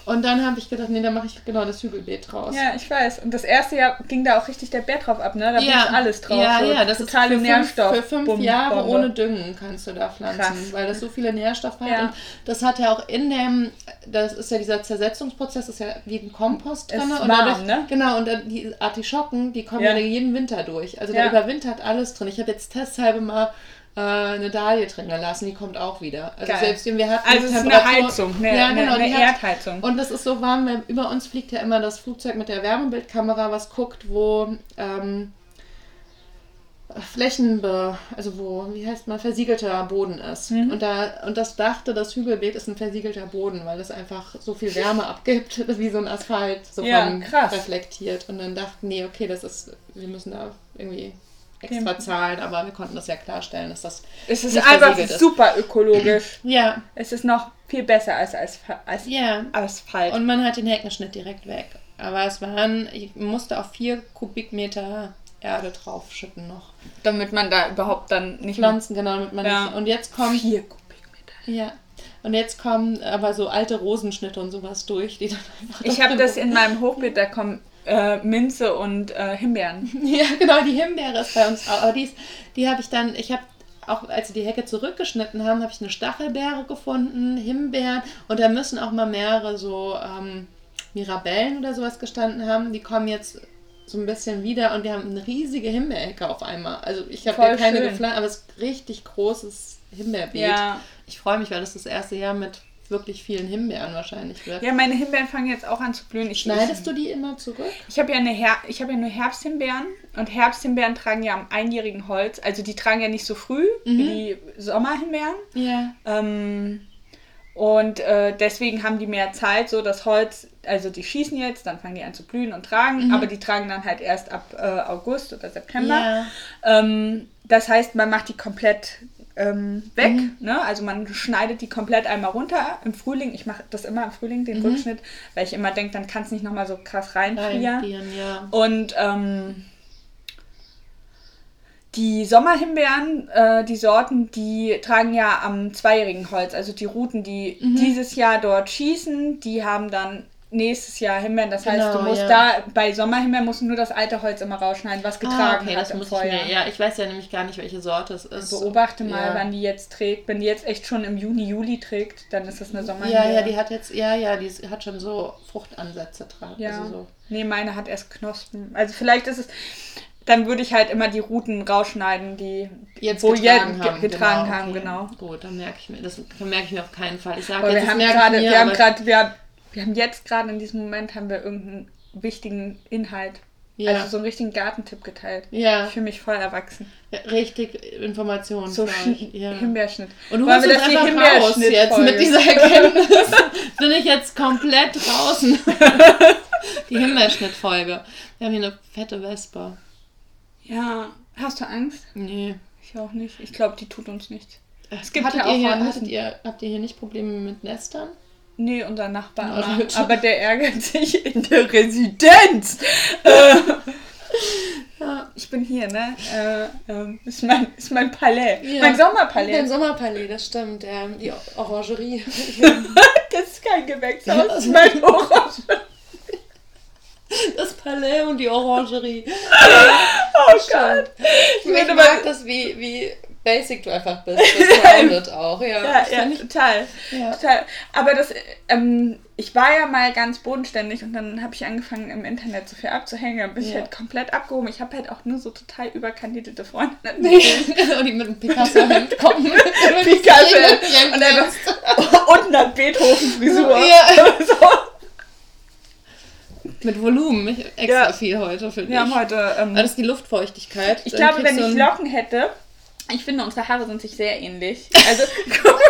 Und dann habe ich gedacht, nee, dann mache ich genau das Hügelbeet draus. Ja, ich weiß. Und das erste Jahr ging da auch richtig der Bär drauf ab, ne? Da ja, wuchs alles drauf. Ja, so ja, das ist totale für Nährstoff. Fünf, für fünf Bum- Jahre Bombe. ohne Düngen kannst du da pflanzen, Krass. weil das so viele Nährstoffe hat. Ja. Und das hat ja auch in dem, das ist ja dieser Zersetzungsprozess, ist ja wie ein Kompost Ist drin. und dadurch, ne? Genau, und dann die Artischocken, die kommen Ja. ja, jeden Winter durch. Also da überwintert alles drin. Ich habe jetzt testhalbe mal äh, eine Dahlie drin gelassen, die kommt auch wieder. Also Geil. selbst wenn wir hatten Also es ist eine Heizung, eine, ja, genau, eine die hat- Erdheizung. und es ist so warm, weil über uns fliegt ja immer das Flugzeug mit der Wärmebildkamera, was guckt, wo ähm, Flächenbe, also wo, wie heißt man, versiegelter Boden ist. Mhm. Und da, und das dachte, das Hügelbeet ist ein versiegelter Boden, weil das einfach so viel Wärme *laughs* abgibt, *laughs* wie so ein Asphalt so Ja, reflektiert. Und dann dachten, nee, okay, das ist, wir müssen da irgendwie extra zahlen, aber wir konnten das ja klarstellen, dass das es ist einfach ist. super ökologisch. *clears throat* ja, es ist noch viel besser als, als, als ja. Asphalt. Und man hat den Heckenschnitt direkt weg. Aber es waren, ich musste auf vier Kubikmeter Erde draufschütten noch. damit man da überhaupt dann nicht Pflanzen, genau, damit man Ja. nicht. Und jetzt kommt. Vier Kubikmeter. Ja. Und jetzt kommen aber so alte Rosenschnitte und sowas durch, die dann einfach. Ich habe das in meinem Hochbeet, da kommen äh, Minze und äh, Himbeeren. *laughs* Ja, genau, die Himbeere ist bei uns auch. Aber die, ist- die habe ich dann, ich habe auch, als sie die Hecke zurückgeschnitten haben, habe ich eine Stachelbeere gefunden, Himbeeren und da müssen auch mal mehrere so ähm, Mirabellen oder sowas gestanden haben. Die kommen jetzt so ein bisschen wieder und wir haben eine riesige Himbeerhecke auf einmal. Also ich habe keine schön. gepflanzt, aber es ist richtig großes Himbeerbeet. Ja. Ich freue mich, weil das das erste Jahr mit wirklich vielen Himbeeren wahrscheinlich wird. Ja, meine Himbeeren fangen jetzt auch an zu blühen. Ich, Schneidest du die immer zurück? Ich habe ja, eine Her ich hab ja nur Herbsthimbeeren und Herbsthimbeeren tragen ja am einjährigen Holz. Also die tragen ja nicht so früh wie die Sommerhimbeeren. Ja. Ähm, und äh, deswegen haben die mehr Zeit, so das Holz, also die schießen jetzt, dann fangen die an zu blühen und tragen, aber die tragen dann halt erst ab äh, August oder September. Ja. Ähm, das heißt, man macht die komplett ähm, weg, ne? also man schneidet die komplett einmal runter im Frühling. Ich mache das immer im Frühling, den Rückschnitt, weil ich immer denke, dann kann es nicht nochmal so krass reinfrieren. Reinfrieren, ja. Und ähm, die Sommerhimbeeren, äh, die Sorten, die tragen ja am zweijährigen Holz. Also die Routen, die Mhm. dieses Jahr dort schießen, die haben dann nächstes Jahr Himbeeren. Das heißt, Genau, du musst ja. da bei Sommerhimbeeren musst du nur das alte Holz immer rausschneiden, was getragen ah, okay, hat das im muss ich Vorjahr. mir. Ja, ich weiß ja nämlich gar nicht, welche Sorte es ist. Beobachte mal, ja. wann die jetzt trägt. Wenn die jetzt echt schon im Juni, Juli trägt, dann ist das eine Sommerhimbeere. Ja, ja, die hat jetzt, ja, ja, die hat schon so Fruchtansätze dran. Ja. Also so. Nee, meine hat erst Knospen. Also vielleicht ist es. Dann würde ich halt immer die Routen rausschneiden, die Jetzt wo getragen jetzt haben. ge- getragen genau, haben, okay. genau. Gut, dann merke ich mir, das merke ich mir auf keinen Fall. Ich sage jetzt, wir haben ich gerade, wir haben gerade, wir, wir haben jetzt gerade in diesem Moment haben wir irgendeinen wichtigen Inhalt. Ja. Also so einen richtigen Gartentipp geteilt. Ja. Ich fühle mich voll erwachsen. Ja, richtig Informationen. So ja. Himbeerschnitt. Und du holst uns einfach raus jetzt Himbeerschnittfolge? mit dieser Erkenntnis. *laughs* Bin ich jetzt komplett draußen. *laughs* Die Himbeerschnittfolge. Wir haben hier eine fette Wespe. Ja, hast du Angst? Nee. Ich auch nicht. Ich glaube, die tut uns nichts. Es gibt hattet ja auch ihr hier, hattet ihr, habt ihr hier nicht Probleme mit Nestern? Nee, unser Nachbar. Bitte. aber der ärgert sich *laughs* in der Residenz. Äh, Ja. ich bin hier, ne? Äh, ähm, ist, mein, ist mein Palais. Ja. Mein Sommerpalais. Dein Sommerpalais, das stimmt. Ja, die Orangerie. *laughs* Das ist kein Gewächshaus, das ist mein Orange. Das Palais und die Orangerie. *laughs* Oh Gott. Ich, würde mag das, wie, wie basic du einfach bist. Das grounded auch, ja. Ja, ja, ich- total. Ja. total. Aber das, ähm, ich war ja mal ganz bodenständig und dann habe ich angefangen im Internet so viel abzuhängen. Dann bin ich Ja. halt komplett abgehoben. Ich habe halt auch nur so total überkandidate Freunde. und *laughs* *laughs* die mit einem Picasso-Hemd kommen. *laughs* Picasso und einfach und einer Beethoven-Frisur. Ja. So. Mit Volumen. Ich, extra Ja. viel heute für dich. Wir haben heute. Ähm, das ist die Luftfeuchtigkeit. ich glaube, wenn ich Locken hätte, ich finde, unsere Haare sind sich sehr ähnlich. *laughs* Also, guck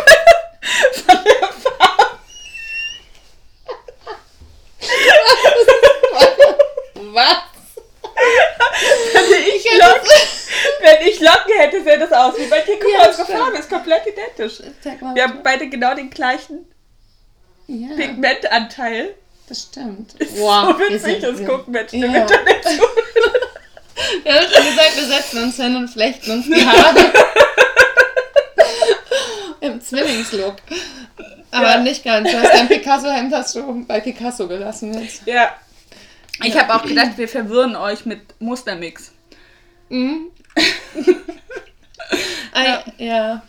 von der Farbe. Was? Wenn ich, Locken, wenn ich Locken hätte, sähe das aus wie bei dir. Guck mal, unsere. Farbe ist komplett identisch. Mal. Wir haben beide genau den gleichen ja, Pigmentanteil. das stimmt. so wir witzig, das gucken Menschen im. Internet zu. *laughs* Wir haben schon gesagt, wir setzen uns hin und flechten uns die Haare. *laughs* Im Zwillingslook. Aber Ja. nicht ganz. Du hast dein Picasso-Hemd hast du bei Picasso gelassen jetzt. Ja. Ich Ja. habe auch gedacht, wir verwirren euch mit Mustermix. Mhm. *laughs* Ah, ja. Ja,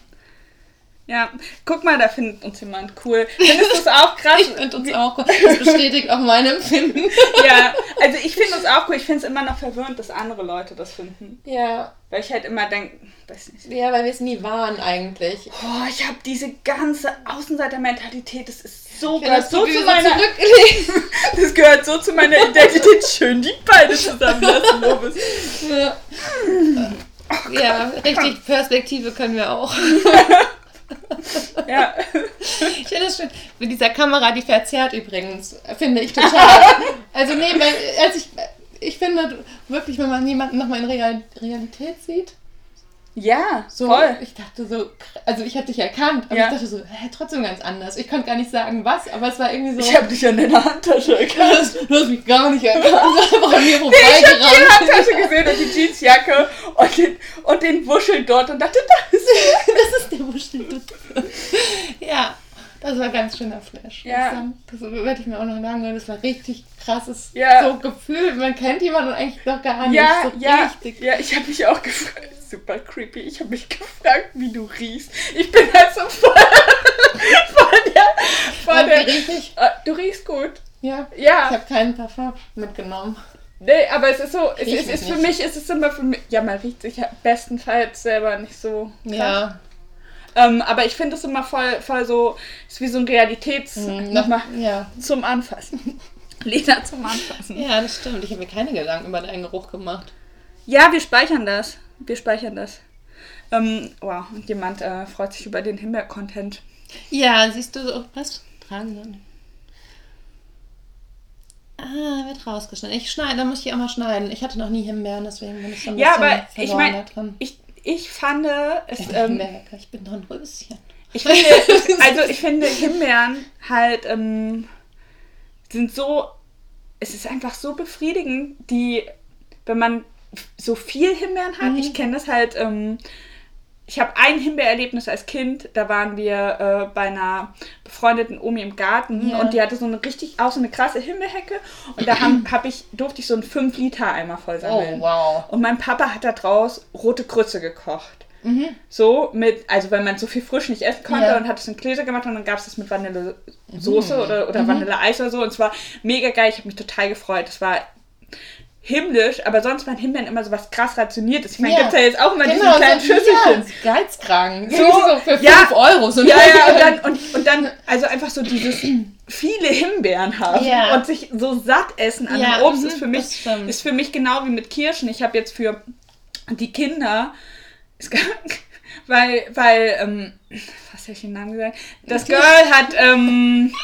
guck mal, da findet uns jemand cool. Findest du es auch *laughs* krass? Ich finde uns auch, das bestätigt auch mein Empfinden. *laughs* Ja, also ich finde es auch cool. Ich finde es immer noch verwirrend, dass andere Leute das finden. Ja, Weil ich halt immer denke, weiß nicht. ja, weil wir es nie waren eigentlich. Oh, ich habe diese ganze Außenseiter-Mentalität, das ist so, gehört so zu meiner, *laughs* das gehört so zu meiner Identität. Schön die beide zusammenlassen, Lobes. Ja. ja, richtig Perspektive können wir auch. *laughs* Ja. Ich finde es schön. Mit dieser Kamera, die verzerrt übrigens, finde ich total. Also nee, weil, als ich, ich finde wirklich, wenn man jemanden nochmal in Real, Realität sieht, Ja, so, voll. ich dachte so, also ich habe dich erkannt, aber Ja. ich dachte so, hä, trotzdem ganz anders. Ich konnte gar nicht sagen, was, aber es war irgendwie so, Ich habe dich an deiner Handtasche *laughs* du, erkannt. hast, du hast mich gar nicht erkannt, *laughs* einfach an mir Ich habe die vorbeigerannt. Handtasche gesehen und die Jeansjacke und den, und den Wuschel dort und dachte, das ist *laughs* Das ist der Wuscheldutt. Ja, Das war ganz schöner Flash. Ja. Das, das werde ich mir auch noch sagen. Das war richtig krasses Ja. so Gefühl. Man kennt jemanden und eigentlich doch gar nicht. Ja, so ja, richtig. ja, ich habe mich auch gefragt, super creepy, ich habe mich gefragt, wie du riechst. Ich bin halt so voll, *laughs* voll der, voll der, riech ich? Äh, du riechst gut. Ja. Ich Ja, habe keinen Parfum mitgenommen. nee, aber es ist so, es Riech ist, für mich, es ist immer für mich, ja, man riecht sich ja bestenfalls selber nicht so krass. Ja. Ähm, aber ich finde es immer voll, voll so, ist wie so ein Realitäts, Mhm, nochmal Ja. zum Anfassen. *laughs* Lena zum Anfassen. Ja, das stimmt. Ich habe mir keine Gedanken über deinen Geruch gemacht. Ja, wir speichern das. Wir speichern das. Ähm, wow, und jemand äh, freut sich über den Himbeer-Content. Ja, siehst du so. Was? Tragen sollen. Ah, wird rausgeschnitten. Ich schneide, da muss ich auch mal schneiden. Ich hatte noch nie Himbeeren, deswegen bin ich so ein Ja, bisschen aber ich da drin. ich, ich fand es. Ich bin Ähm, ich bin doch ein Röschen. ich finde, *laughs* also ich finde Himbeeren halt ähm, sind so. Es ist einfach so befriedigend, die, wenn man so viel Himbeeren hat. Mhm. Ich kenne das halt. Ähm, ich habe ein Himbeererlebnis als Kind. Da waren wir äh, bei einer befreundeten Omi im Garten Ja. und die hatte so eine richtig auch so eine krasse Himbeerhecke und da haben, hab ich, durfte ich so einen 5 Liter Eimer voll Oh, sammeln. wow. Und mein Papa hat da draus rote Grütze gekocht. Mhm. So mit, also wenn man so viel frisch nicht essen konnte Ja. und hat es in Gläser gemacht und dann gab es das mit Vanillesoße Mhm. oder, oder Vanilleeis oder so und es war mega geil, ich habe mich total gefreut. Es war himmlisch, aber sonst waren Himbeeren immer so was krass rationiertes. Ich meine, gibt es ja jetzt auch immer diese Genau, kleinen so, Schüsselchen. Ja, Geizkragen. So, So, für 5 ja. Euro. So Ja, ja, und dann, und, und dann, also einfach so dieses viele Himbeeren haben Ja. und sich so satt essen an Ja, dem Obst ist für mich, ist für mich genau wie mit Kirschen. Ich habe jetzt für die Kinder, es *laughs* gab, weil, weil, ähm, was habe ich den Namen gesagt? Das Girl hat, ähm,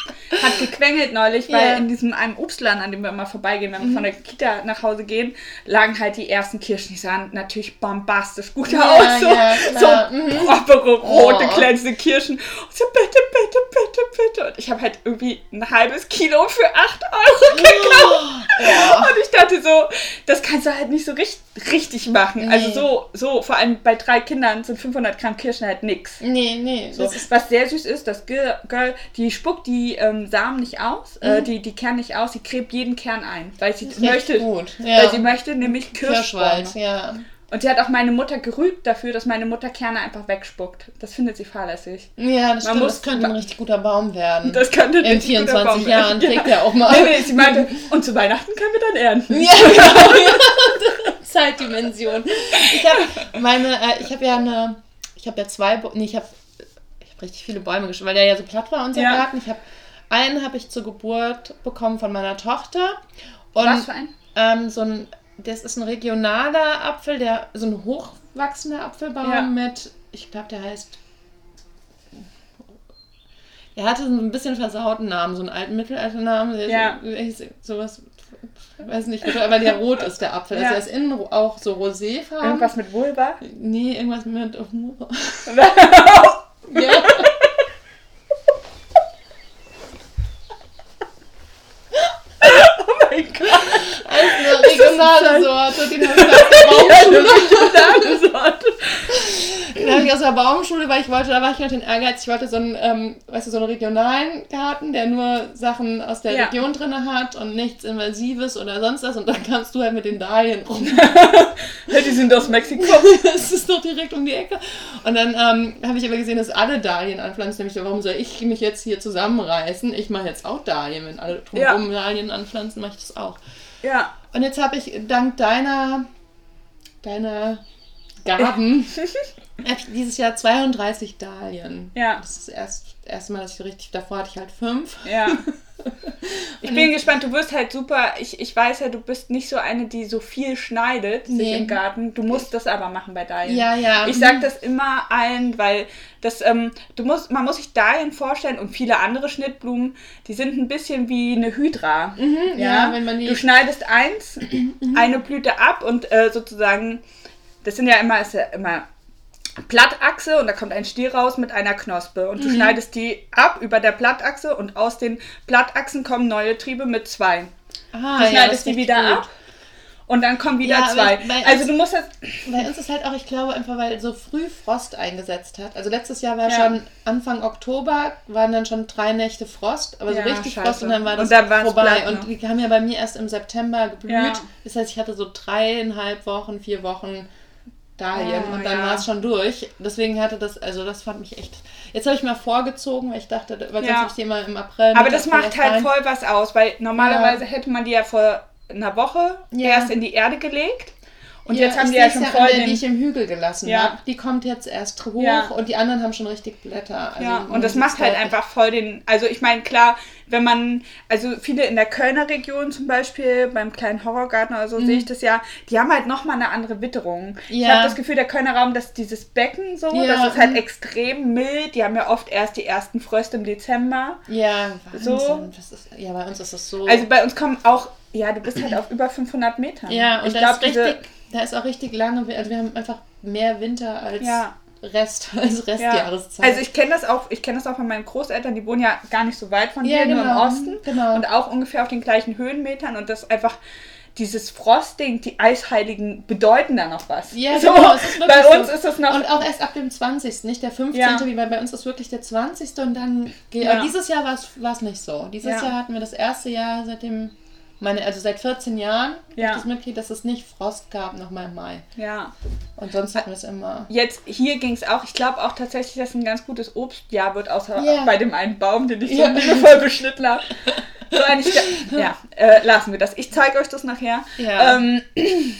hat gequengelt neulich, weil Ja. in diesem einem Obstladen, an dem wir immer vorbeigehen, wenn wir Mhm. von der Kita nach Hause gehen, lagen halt die ersten Kirschen. Die sahen natürlich bombastisch gut Ja, aus. So, klar. so Mhm. propere, rote, Oh. glänzende Kirschen. Und so, bitte, bitte, bitte, bitte. Und ich habe halt irgendwie ein halbes Kilo für 8 Euro gekauft. Ja. Und ich dachte so, das kannst du halt nicht so richtig, richtig machen. Also Nee. so, so, vor allem bei drei Kindern sind 500 Gramm Kirschen halt nix. Nee, nee. So. Das ist, Was sehr süß ist, das Girl, die spuckt die ähm, Samen nicht aus, äh, die, die Kern nicht aus, sie gräbt jeden Kern ein, weil sie möchte, gut. weil Ja. sie möchte nämlich. Kirschwald, ja. Und sie hat auch meine Mutter gerügt dafür, dass meine Mutter Kerne einfach wegspuckt. Das findet sie fahrlässig. Ja, das stimmt. muss- das könnte ein richtig guter Baum werden. Das könnte In richtig guter 24 Baum Jahren werden. trägt er auch mal. Nee, nee, sie meinte, *laughs* und zu Weihnachten können wir dann ernten. Ja, genau. Ja. *laughs* Zeitdimension. Ich habe meine, äh, ich habe ja eine, ich habe ja zwei, nee, ich habe richtig viele Bäume geschnitten, weil der ja so platt war, unser Ja. Garten. Ich habe einen habe ich zur Geburt bekommen von meiner Tochter. Und Was für ein? ähm, so ein, das ist ein regionaler Apfel, der so ein hochwachsender Apfelbaum Ja. mit, ich glaube, der heißt. Er hatte so ein bisschen versauten Namen, so einen alten Mittelalternamen. Ja. so, sowas, ich weiß nicht, aber der rot ist der Apfel. Ja. Also er ist innen auch so roséfarben. Irgendwas mit Vulva? Nee, irgendwas mit. *laughs* *laughs* Oh, oh ja. mein Gott. Also eine regionale. Sorte, den habe ich aus der Baumschule. Eine Sorte. Den habe ich aus der Baumschule, weil ich wollte, da war ich noch den Ehrgeiz, ich wollte so einen, ähm, weißt du, so einen regionalen Garten, der nur Sachen aus der Ja. Region drin hat und nichts Invasives oder sonst was. Und dann kamst du halt mit den Dahlien rum. *laughs* Ja, die sind aus Mexiko. *laughs* das ist doch direkt um die Ecke. Und dann ähm, habe ich aber gesehen, dass alle Dahlien anpflanzen. Nämlich, warum soll ich mich jetzt hier zusammenreißen? Ich mache jetzt auch Dahlien. Wenn alle drumherum Dahlien anpflanzen, mache ich das auch. Ja. Und jetzt habe ich dank deiner, deiner Gaben *laughs* hab ich dieses Jahr 32 Dahlien. Ja. Das ist das erst, erste Mal, dass ich richtig, davor hatte ich halt fünf. Ja. *laughs* Ich bin gespannt, du wirst halt super. Ich, ich weiß ja, du bist nicht so eine, die so viel schneidet sich Nee. im Garten. Du musst das aber machen bei Dahlien. Ja, ja. Ich sag das immer allen, weil das, ähm, du musst, man muss sich Dahlien vorstellen und viele andere Schnittblumen, die sind ein bisschen wie eine Hydra. Mhm, ja, wenn man die- Du schneidest eins, *clears throat* eine Blüte ab und äh, sozusagen, das sind ja immer, ist ja immer Blattachse und da kommt ein Stiel raus mit einer Knospe und du Mhm. schneidest die ab über der Blattachse und aus den Blattachsen kommen neue Triebe mit zwei. ah, Du ja, schneidest ist die wieder gut. ab und dann kommen wieder Ja, zwei. bei Also uns- du musst das. Bei uns ist halt auch, ich glaube, einfach weil so früh Frost eingesetzt hat. Also letztes Jahr war Ja. schon Anfang Oktober, waren dann schon drei Nächte Frost, aber Ja, so richtig scheiße. Frost und dann war das Und dann vorbei. platt, ne? Und die haben ja bei mir erst im September geblüht. Ja. Das heißt, ich hatte so dreieinhalb Wochen, vier Wochen Dahlien Ah, und dann ja. war es schon durch. Deswegen hatte das, also das fand mich echt. Jetzt habe ich mal vorgezogen, weil ich dachte, weil sonst Ja. habe ich die immer im April. Aber das macht halt rein. voll was aus, weil normalerweise hätte man die ja vor einer Woche Ja. erst in die Erde gelegt. Und Ja, jetzt haben die ja schon an voll der, den. die ich im Hügel gelassen Ja. habe. Die kommt jetzt erst hoch Ja. und die anderen haben schon richtig Blätter. Also Ja, und das macht halt einfach voll den. Also ich meine, klar, wenn man, also viele in der Kölner Region zum Beispiel, beim kleinen Horrorgarten oder so, sehe ich das ja, die haben halt nochmal eine andere Witterung. Ich Mhm. Ja. habe das Gefühl, der Kölner Raum, dass dieses Becken so, Ja, das ist halt mhm. extrem mild. Die haben ja oft erst die ersten Fröste im Dezember. Ja, Wahnsinn. So. Das ist, ja, bei uns ist es so. Also bei uns kommen auch, ja, du bist halt auf über 500 Metern. ja, und ich da, glaube, ist richtig, da ist auch richtig lange, also wir haben einfach mehr Winter als Ja. Rest, *laughs* als Restjahreszeit. Also ich kenne das auch, ich kenne das auch von meinen Großeltern, die wohnen ja gar nicht so weit von Ja, hier, nur im genau. Osten. Genau. Und auch ungefähr auf den gleichen Höhenmetern und das einfach dieses Frosting, die Eisheiligen bedeuten da noch was. Ja, so, genau, bei uns so. ist es noch. und auch erst ab dem 20. Nicht der 15. Ja. wie bei, uns ist wirklich der 20. und dann geht. Ja. Aber dieses Jahr war es nicht so. Dieses Ja. Jahr hatten wir das erste Jahr seit dem, meine, also seit 14 Jahren, Ja. ja. das Mitglied, dass es nicht Frost gab, nochmal im Mai. ja. Und sonst hatten wir es immer. Jetzt hier ging es auch. Ich glaube auch tatsächlich, dass ein ganz gutes Obstjahr wird, außer Ja. bei dem einen Baum, den ich *laughs* so Ja. liebevoll beschnitten habe. So ich, ja, äh, lassen wir das. Ich zeige euch das nachher. Ja. Ähm, *clears throat*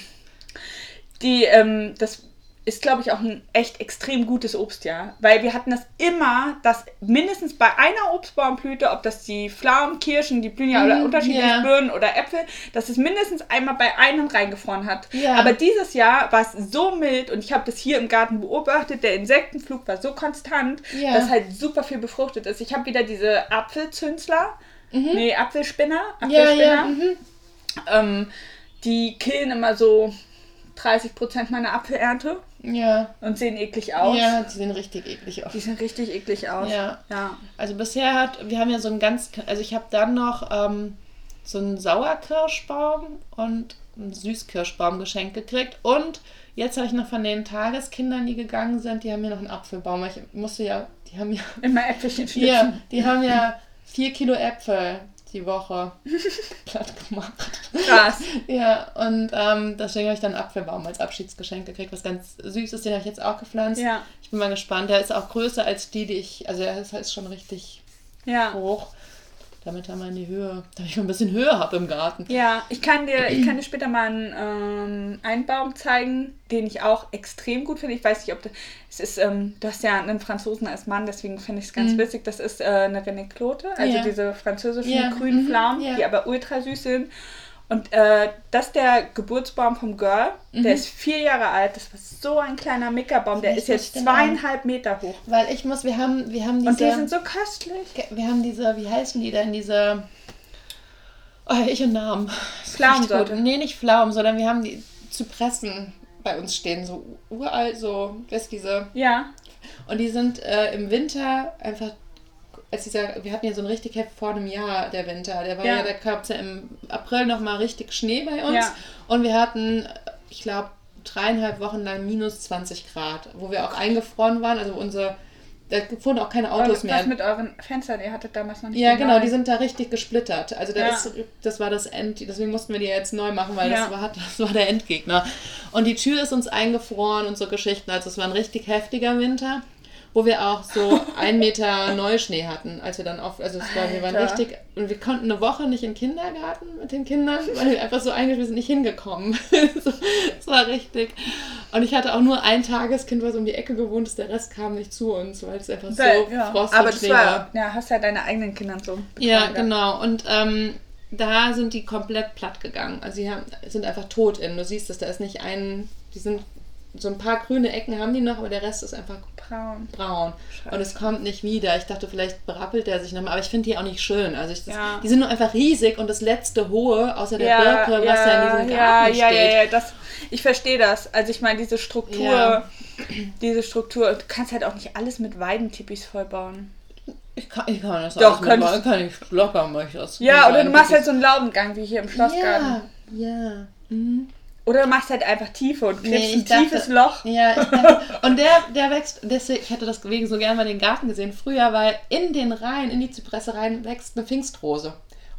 die, ähm, das ist, glaube ich, auch ein echt extrem gutes Obstjahr. Weil wir hatten das immer, dass mindestens bei einer Obstbaumblüte, ob das die Pflaumen, Kirschen, die blühen ja oder Mhm, unterschiedlich ja. Birnen oder Äpfel, dass es mindestens einmal bei einem reingefroren hat. Ja. Aber dieses Jahr war es so mild und ich habe das hier im Garten beobachtet, der Insektenflug war so konstant, Ja. dass halt super viel befruchtet ist. Ich habe wieder diese Apfelzünsler, nee, Apfelspinner, Mhm. Ja, Apfelspinner. ja. Mhm. Ähm, die killen immer so 30% meiner Apfelernte Ja. und sehen eklig aus. Ja, die sehen richtig eklig aus. Die sehen richtig eklig aus. Ja. ja. Also bisher hat, wir haben ja so einen ganz, also ich habe dann noch ähm, so einen Sauerkirschbaum und einen Süßkirschbaum geschenkt gekriegt und jetzt habe ich noch von den Tageskindern, die gegangen sind, die haben mir noch einen Apfelbaum. Ich musste ja, die haben ja, Immer Äpfelchen schnipsen. ja, die haben ja vier Kilo Äpfel die Woche *laughs* platt gemacht. Krass. *laughs* Ja, und ähm, deswegen habe ich dann einen Apfelbaum als Abschiedsgeschenk gekriegt, was ganz süß ist. Den habe ich jetzt auch gepflanzt. Ja. Ich bin mal gespannt. Der ist auch größer als die, die ich, also er ist, ist schon richtig Ja. hoch, damit er mal in die Höhe, *laughs* damit ich mal ein bisschen Höhe habe im Garten. Ja, ich kann dir, ich kann dir später mal einen, ähm, einen Baum zeigen, den ich auch extrem gut finde. Ich weiß nicht, ob du, es ist, ähm, du hast ja einen Franzosen als Mann, deswegen finde ich es ganz witzig. Das ist äh, eine René Clote, also Mhm. Ja. diese französischen Ja, grünen mhm, Pflaumen, ja. die aber ultra süß sind. Und äh, das ist der Geburtsbaum vom Girl. Mhm. Der ist vier Jahre alt. Das war so ein kleiner Mickerbaum. Der ist jetzt den zweieinhalb Meter hoch. Weil ich muss, wir haben, wir haben diese, Und die sind so köstlich. wir haben diese, wie heißen die denn, diese, oh, ich und Namen. Pflaumensorte. Gut. Nee, nicht Pflaumen, sondern wir haben die Zypressen bei uns stehen, so uralt, so, ist diese, Ja. Und die sind äh, im Winter einfach, als dieser, wir hatten ja so ein richtig heftig vor einem Jahr der Winter. Der war Ja. ja, der gab ja im April nochmal richtig Schnee bei uns. Ja. Und wir hatten, ich glaube, dreieinhalb Wochen lang minus 20 Grad, wo wir auch eingefroren waren. Also unser, da fuhren auch keine Autos Was mehr. mit euren Fenstern? Ihr hattet damals noch nicht Ja, genau, die sind da richtig gesplittert. Also da Ja. ist, das war das End, deswegen mussten wir die jetzt neu machen, weil Ja. das, war, das war der Endgegner. Und die Tür ist uns eingefroren und so Geschichten. Also es war ein richtig heftiger Winter, wo wir auch so ein Meter Neuschnee hatten, als wir dann auf, also es war, wir waren richtig, und wir konnten eine Woche nicht in den Kindergarten mit den Kindern, weil wir einfach so eingeschmissen sind, nicht hingekommen. *laughs* so, das war richtig. Und ich hatte auch nur ein Tageskind, was um die Ecke gewohnt ist, der Rest kam nicht zu uns, weil es einfach so Weil- ja. Frost Aber und Schnee war, ja, hast ja deine eigenen Kinder so. ja, genau. Und ähm, da sind die komplett platt gegangen. Also die haben, sind einfach tot innen. Du siehst es, da ist nicht ein, die sind, so ein paar grüne Ecken haben die noch, aber der Rest ist einfach Braun. braun. Und es kommt nicht wieder. Ich dachte, vielleicht berappelt der sich nochmal, aber ich finde die auch nicht schön. Also ich, das, Ja. die sind nur einfach riesig und das letzte hohe, außer der Ja, Birke, was da in diesem ja, Garten ja, steht. ja, ja, das, ich verstehe das. Also ich meine, diese Struktur, Ja. diese Struktur, du kannst halt auch nicht alles mit Weidentippis vollbauen. Ich kann, ich kann das Doch, alles könntest- machen. Kann ich locker mache ich das. Ja, oder du machst halt so einen Laubengang wie hier im Schlossgarten. Ja, ja. Oder du machst halt einfach Tiefe und kriegst Nee, ein dachte- tiefes Loch. Ja, ich dachte, und der, der wächst, deswegen, ich hätte deswegen so gerne mal den Garten gesehen früher, weil in den Reihen, in die Zypresse rein wächst eine Pfingstrose.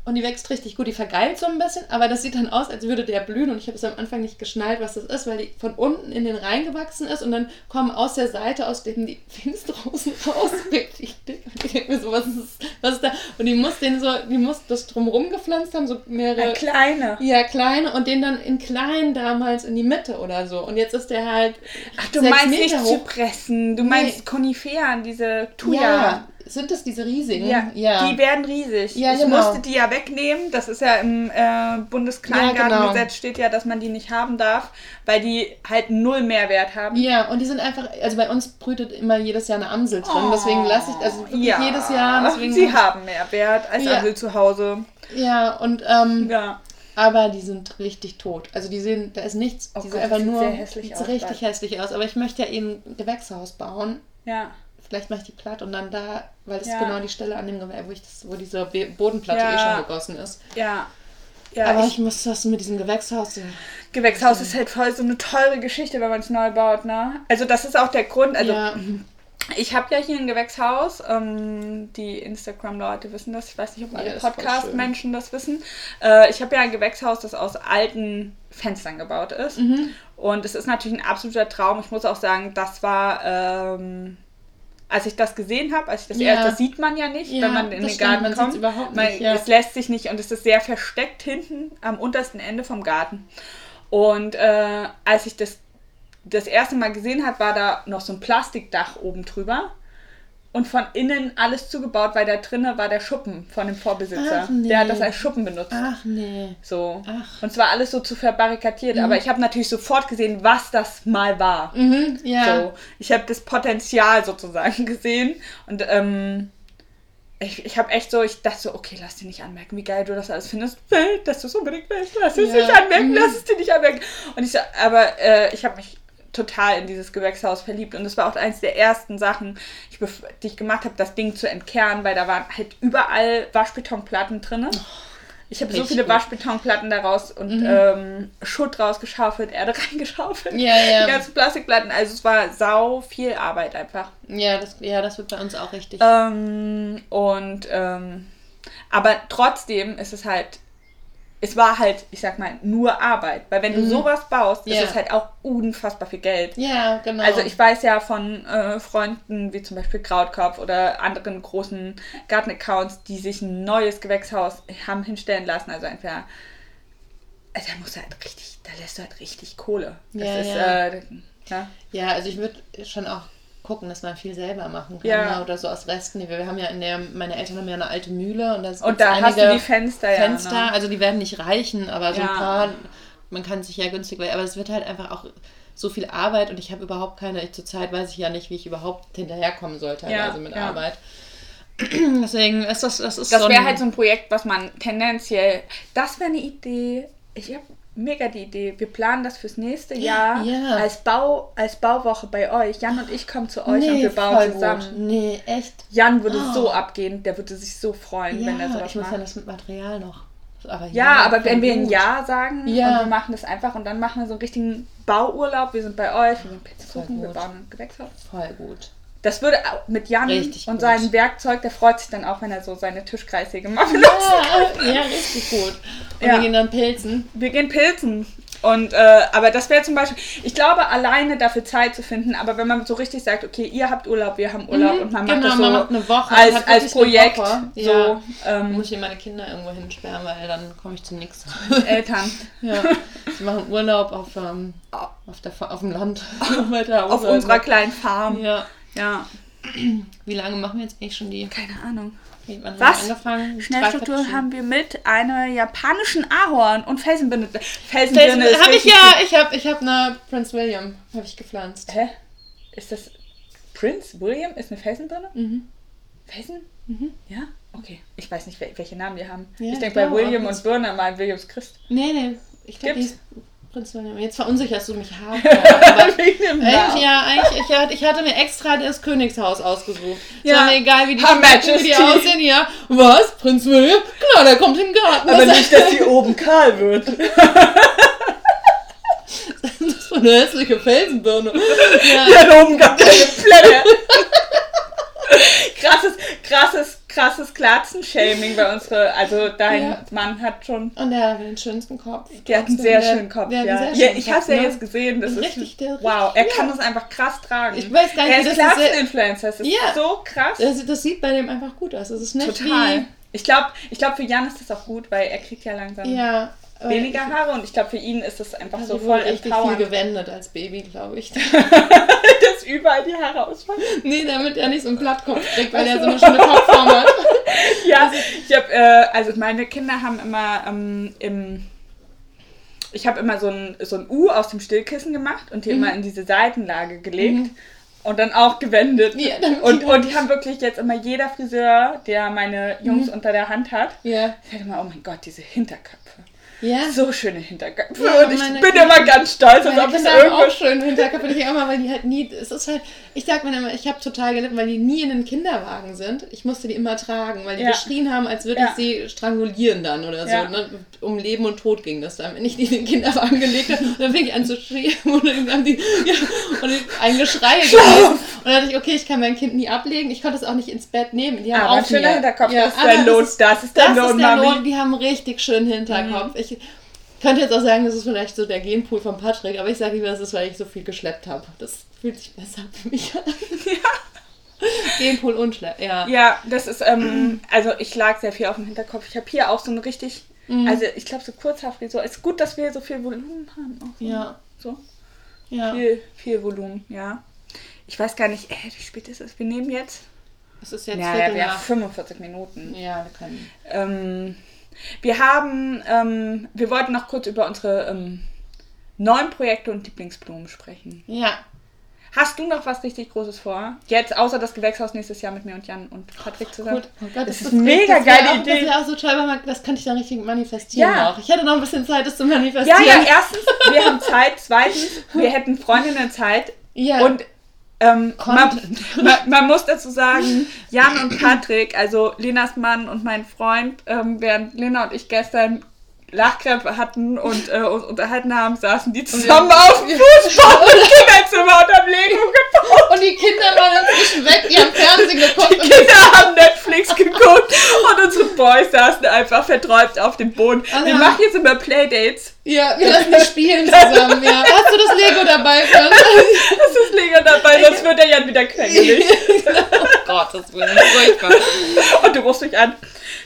Und die wächst richtig gut, die vergeilt so ein bisschen, aber das sieht dann aus, als würde der blühen. Und ich habe es am Anfang nicht geschnallt, was das ist, weil die von unten in den Reihen gewachsen ist und dann kommen aus der Seite, aus dem die *laughs* Pfingstrosen raus, richtig dick. Und ich denke mir so, was ist, was ist da? Und die muss den so, die muss das drumrum gepflanzt haben, so mehrere. Eine kleine. Ja, kleine und den dann in klein damals in die Mitte oder so. Und jetzt ist der halt. Ach, du sechs meinst Meter nicht hoch. Zypressen, du meinst Koniferen, diese Thuja. Ja, sind das diese riesigen? Ja, die werden riesig. Ja, ich genau. musste die ja wegnehmen. Das ist ja im äh, Bundeskleingartengesetz Ja, genau. steht ja, dass man die nicht haben darf, weil die halt null Mehrwert haben. Ja, und die sind einfach, also bei uns brütet immer jedes Jahr eine Amsel drin, deswegen lasse ich, also wirklich Oh, ja. jedes Jahr, deswegen. Sie haben Mehrwert als Ja. Amsel zu Hause. Ja, und, ähm, Ja. aber die sind richtig tot. Also die sehen, da ist nichts, Oh die Gott, sind einfach das sieht nur, sehr hässlich sieht aus, richtig weil- hässlich aus. Aber ich möchte ja eh ein Gewächshaus bauen. Ja. Vielleicht mache ich die platt und dann da, weil das Ja. ist genau die Stelle an dem Gewehr, wo ich das, wo diese Bodenplatte Ja. eh schon gegossen ist. Ja. Ja, aber ich, ich muss das mit diesem Gewächshaus. Gewächshaus ist halt voll so eine teure Geschichte, wenn man es neu baut, ne? Also das ist auch der Grund, also ja. *clears throat* Ich habe ja hier ein Gewächshaus. Ähm, die Instagram-Leute wissen das. Ich weiß nicht, ob alle Podcast-Menschen das wissen. Äh, ich habe ja ein Gewächshaus, das aus alten Fenstern gebaut ist. Mhm. Und es ist natürlich ein absoluter Traum. Ich muss auch sagen, das war, ähm, als ich das gesehen habe, als ich das Ja. erst, das sieht man ja nicht, Ja, wenn man in den stimmt, Garten man kommt. überhaupt Man- nicht, ja. Es lässt sich nicht und es ist sehr versteckt hinten am untersten Ende vom Garten. Und äh, als ich das das erste Mal gesehen habe, war da noch so ein Plastikdach oben drüber. Und von innen alles zugebaut, weil da drinnen war der Schuppen von dem Vorbesitzer. Ach, nee. Der hat das als Schuppen benutzt. Ach nee. So. Ach. Mhm. Und zwar alles so zu verbarrikadiert. Aber ich habe natürlich sofort gesehen, was das mal war. Mhm, ja. So. Ich habe das Potenzial sozusagen *laughs* gesehen. Und ähm, ich, ich habe echt so, ich dachte so, okay, lass dir nicht anmerken, wie geil du das alles findest. Dass du es unbedingt willst. Lass es Ja. nicht anmerken, Mhm. lass es dir nicht anmerken. Und ich so, aber äh, ich habe mich total in dieses Gewächshaus verliebt. Und das war auch eines der ersten Sachen, ich, die ich gemacht habe, das Ding zu entkernen, weil da waren halt überall Waschbetonplatten drin. Ich habe so viele gut. Mhm. Waschbetonplatten daraus und ähm, Schutt rausgeschaufelt, Erde *laughs* reingeschaufelt. Ja, ja. Die ganzen Plastikplatten. Also es war sau viel Arbeit einfach. Ja, das, ja, das wird bei uns auch richtig. Ähm, und ähm, aber trotzdem ist es halt, es war halt, ich sag mal, nur Arbeit. Weil wenn du sowas baust, Mhm. Ja. ist es halt auch unfassbar viel Geld. ja, genau. Also ich weiß ja von äh, Freunden wie zum Beispiel Krautkopf oder anderen großen Gartenaccounts, die sich ein neues Gewächshaus haben hinstellen lassen. Also entweder, also da musst du halt richtig, da lässt du halt richtig Kohle. Das Ja, ist, ja. Äh, ja. Ja, also ich würde schon auch gucken, dass man viel selber machen kann. Ja. ne? Oder so aus Resten. Wir, haben ja in der, meine Eltern haben ja eine alte Mühle und, das Und da hast du die Fenster, ja. Fenster, ne? also die werden nicht reichen, aber so Ja. ein paar, man kann sich ja günstig, aber es wird halt einfach auch so viel Arbeit und ich habe überhaupt keine, ich, zurzeit weiß ich ja nicht, wie ich überhaupt hinterherkommen soll teilweise Ja, mit ja. Arbeit. *clears throat* Deswegen ist das, das ist Das so wäre halt so ein Projekt, was man tendenziell. Das wäre eine Idee. Ich habe mega die Idee. Wir planen das fürs nächste Jahr Ja. als Bau als Bauwoche bei euch. Jan und ich kommen zu euch nee, und wir bauen zusammen. Gut. Nee, echt. Jan würde Oh. so abgehen, der würde sich so freuen, wenn er Ja, sowas ich muss ja macht. das mit Material noch. Aber Ja, aber voll wenn wir ein. Ja sagen Ja. und wir machen das einfach und dann machen wir so einen richtigen Bauurlaub, wir sind bei euch, wir gehen Pizza wir bauen ein Gewächshaus. Voll gut. Das würde mit Jan Richtig und gut. seinem Werkzeug, der freut sich dann auch, wenn er so seine Tischkreise gemacht hat. Ja, ja, richtig gut. Und Ja. wir gehen dann pilzen. Wir gehen pilzen. Und, äh, aber das wäre zum Beispiel, ich glaube, alleine dafür Zeit zu finden, aber wenn man so richtig sagt, okay, ihr habt Urlaub, wir haben Urlaub Mhm, und man genau, macht das so man macht eine Woche, als, als Projekt, Woche. so Ja. Ähm, muss ich meine Kinder irgendwo hinsperren, weil dann komme ich zum Nix. *laughs* Eltern. ja. Sie machen Urlaub auf, ähm, auf, der, auf dem Land. *laughs* Auf unserer kleinen Farm. Ja. Ja. Wie lange machen wir jetzt eigentlich schon die? Keine Ahnung. Wie, wann Was? Haben wir? Schnellstruktur haben wir mit einer japanischen Ahorn und Felsenbirne. Felsen, Felsenbirne ist habe ich ja, ich habe ich hab eine Prince William, habe ich gepflanzt. Hä? Ist das Prince William? Ist eine Felsenbirne? Mhm. Felsen? Ja? Okay. Ich weiß nicht, wel- welche Namen die haben. Ja, ich denke bei William und Birne mal Williams Christ. Nee, nee, ich glaube, die Gibt's? ist Prinz William. Jetzt verunsicherst du mich hart. *laughs* eigentlich, ja, eigentlich, ich, hatte- ich hatte mir extra das Königshaus ausgesucht. Es Ja. war mir egal, wie die, wie die aussehen. Ja, was? Prinz William? Klar, der kommt in den Garten. Aber nicht, dass sie *laughs* oben kahl wird. eine hässliche Felsenbirne. Ja. Hat oben gar keine Fläche. *laughs* krasses, krasses, krasses Glatzen-Shaming bei unsere, also dein Ja. Mann hat schon, Und der hat den schönsten Kopf. der hat einen sehr der- schönen Kopf, ja. sehr ja schönen ich hab's ja Kopf, ne? jetzt gesehen, das Richtig, ist, der- wow, er kann ja. das einfach krass tragen. Ich weiß gar nicht, er wie ist. Glatzen-Influencer, das ist Ja. so krass. Das, das sieht bei dem einfach gut aus. Das ist nicht Total. Ich glaube, ich glaub, für Jan ist das auch gut, weil er kriegt ja langsam. Ja. Aber weniger ich- Haare und ich glaube, für ihn ist das einfach Also so voll richtig viel empowernd, gewendet als Baby, glaube ich. *laughs* dass überall die Haare ausfallen. nee, damit er nicht so einen Plattkopf kriegt, weil er so eine schöne Kopfform hat. *laughs* Ja, ich habe, äh, also meine Kinder haben immer ähm, im, ich habe immer so ein, so ein U aus dem Stillkissen gemacht und die Mhm. immer in diese Seitenlage gelegt. Und dann auch gewendet. Ja, damit und, die- und die haben wirklich jetzt immer jeder Friseur, der meine Mhm. Jungs unter der Hand hat, Ja. sagt immer, oh mein Gott, diese Hinterköpfe. Ja. So schöne Hinterköpfe. Ja, und ich bin Kinder- immer ganz stolz, als ob es auch irgendwas schön Hinterkopf, finde ich auch mal, weil die halt nie, es ist halt, ich sag mir immer, ich habe total gelitten, weil die nie in den Kinderwagen sind. Ich musste die immer tragen, weil die Ja. geschrien haben, als würde Ja. ich sie strangulieren dann oder so. Ja. Ne? Um Leben und Tod ging das dann, wenn ich die in den Kinderwagen gelegt habe. Und dann fing ich an zu schreien *laughs* und dann haben die, ja, und ein Geschrei gewesen. Und dann dachte ich, okay, ich kann mein Kind nie ablegen, ich konnte es auch nicht ins Bett nehmen. Die haben Aber auch ein schöner Hinterkopf, Ja, das ist dein Lohn, das ist dein Lohn, Mami. Die haben richtig schönen Hinterkopf. Mhm. Ich könnte jetzt auch sagen, das ist vielleicht so der Genpool von Patrick, aber ich sage lieber, das ist, weil ich so viel geschleppt habe. Das fühlt sich besser für mich an. Genpool und Schlepp, ja. Ja, das ist, ähm, also ich lag sehr viel auf dem Hinterkopf. Ich habe hier auch so ein richtig, Mhm. also ich glaube so Kurzhaarfrisur. Ist gut, dass wir so viel Volumen haben. Auch so. Ja. So, Ja. viel, viel Volumen, ja. Ich weiß gar nicht, ey, wie spät ist es? Wir nehmen jetzt? Es ist jetzt Ja, Viertel ja, nach. 45 Minuten. Ja, wir können. Ähm, wir haben, ähm, wir wollten noch kurz über unsere ähm, neuen Projekte und Lieblingsblumen sprechen. Ja. Hast du noch was richtig Großes vor? Jetzt, außer das Gewächshaus nächstes Jahr mit mir und Jan und Patrick zusammen? Gut. Oh Gott, Das ist eine mega das geile auch, Idee. Das wäre auch so toll, weil man, das könnte ich dann richtig manifestieren Ja. auch. Ich hätte noch ein bisschen Zeit, das zu Ja, manifestieren. ja, erstens, wir haben Zeit. Zweitens, wir hätten Freundinnen Zeit. Ja. Und ähm, man, man, man muss dazu sagen, Jan und Patrick, also Lenas Mann und mein Freund, ähm, während Lena und ich gestern Lachkrämpfe hatten und äh, uns unterhalten haben, saßen die zusammen auf dem *laughs* Fußball im Kinderzimmer und haben Lego *laughs* gebaut. Und die Kinder waren inzwischen weg, die haben Fernsehen geguckt. Die Kinder haben Netflix geguckt und unsere Boys saßen einfach verträumt auf dem Boden. Ah, Wir ja. machen jetzt immer Playdates. Ja, wir lassen die spielen zusammen, ja. Hast du das Lego dabei für uns? *laughs* Das ist Lego dabei, sonst wird der Jan wieder quengelig. oh Gott, das wird furchtbar. Und du rufst mich an.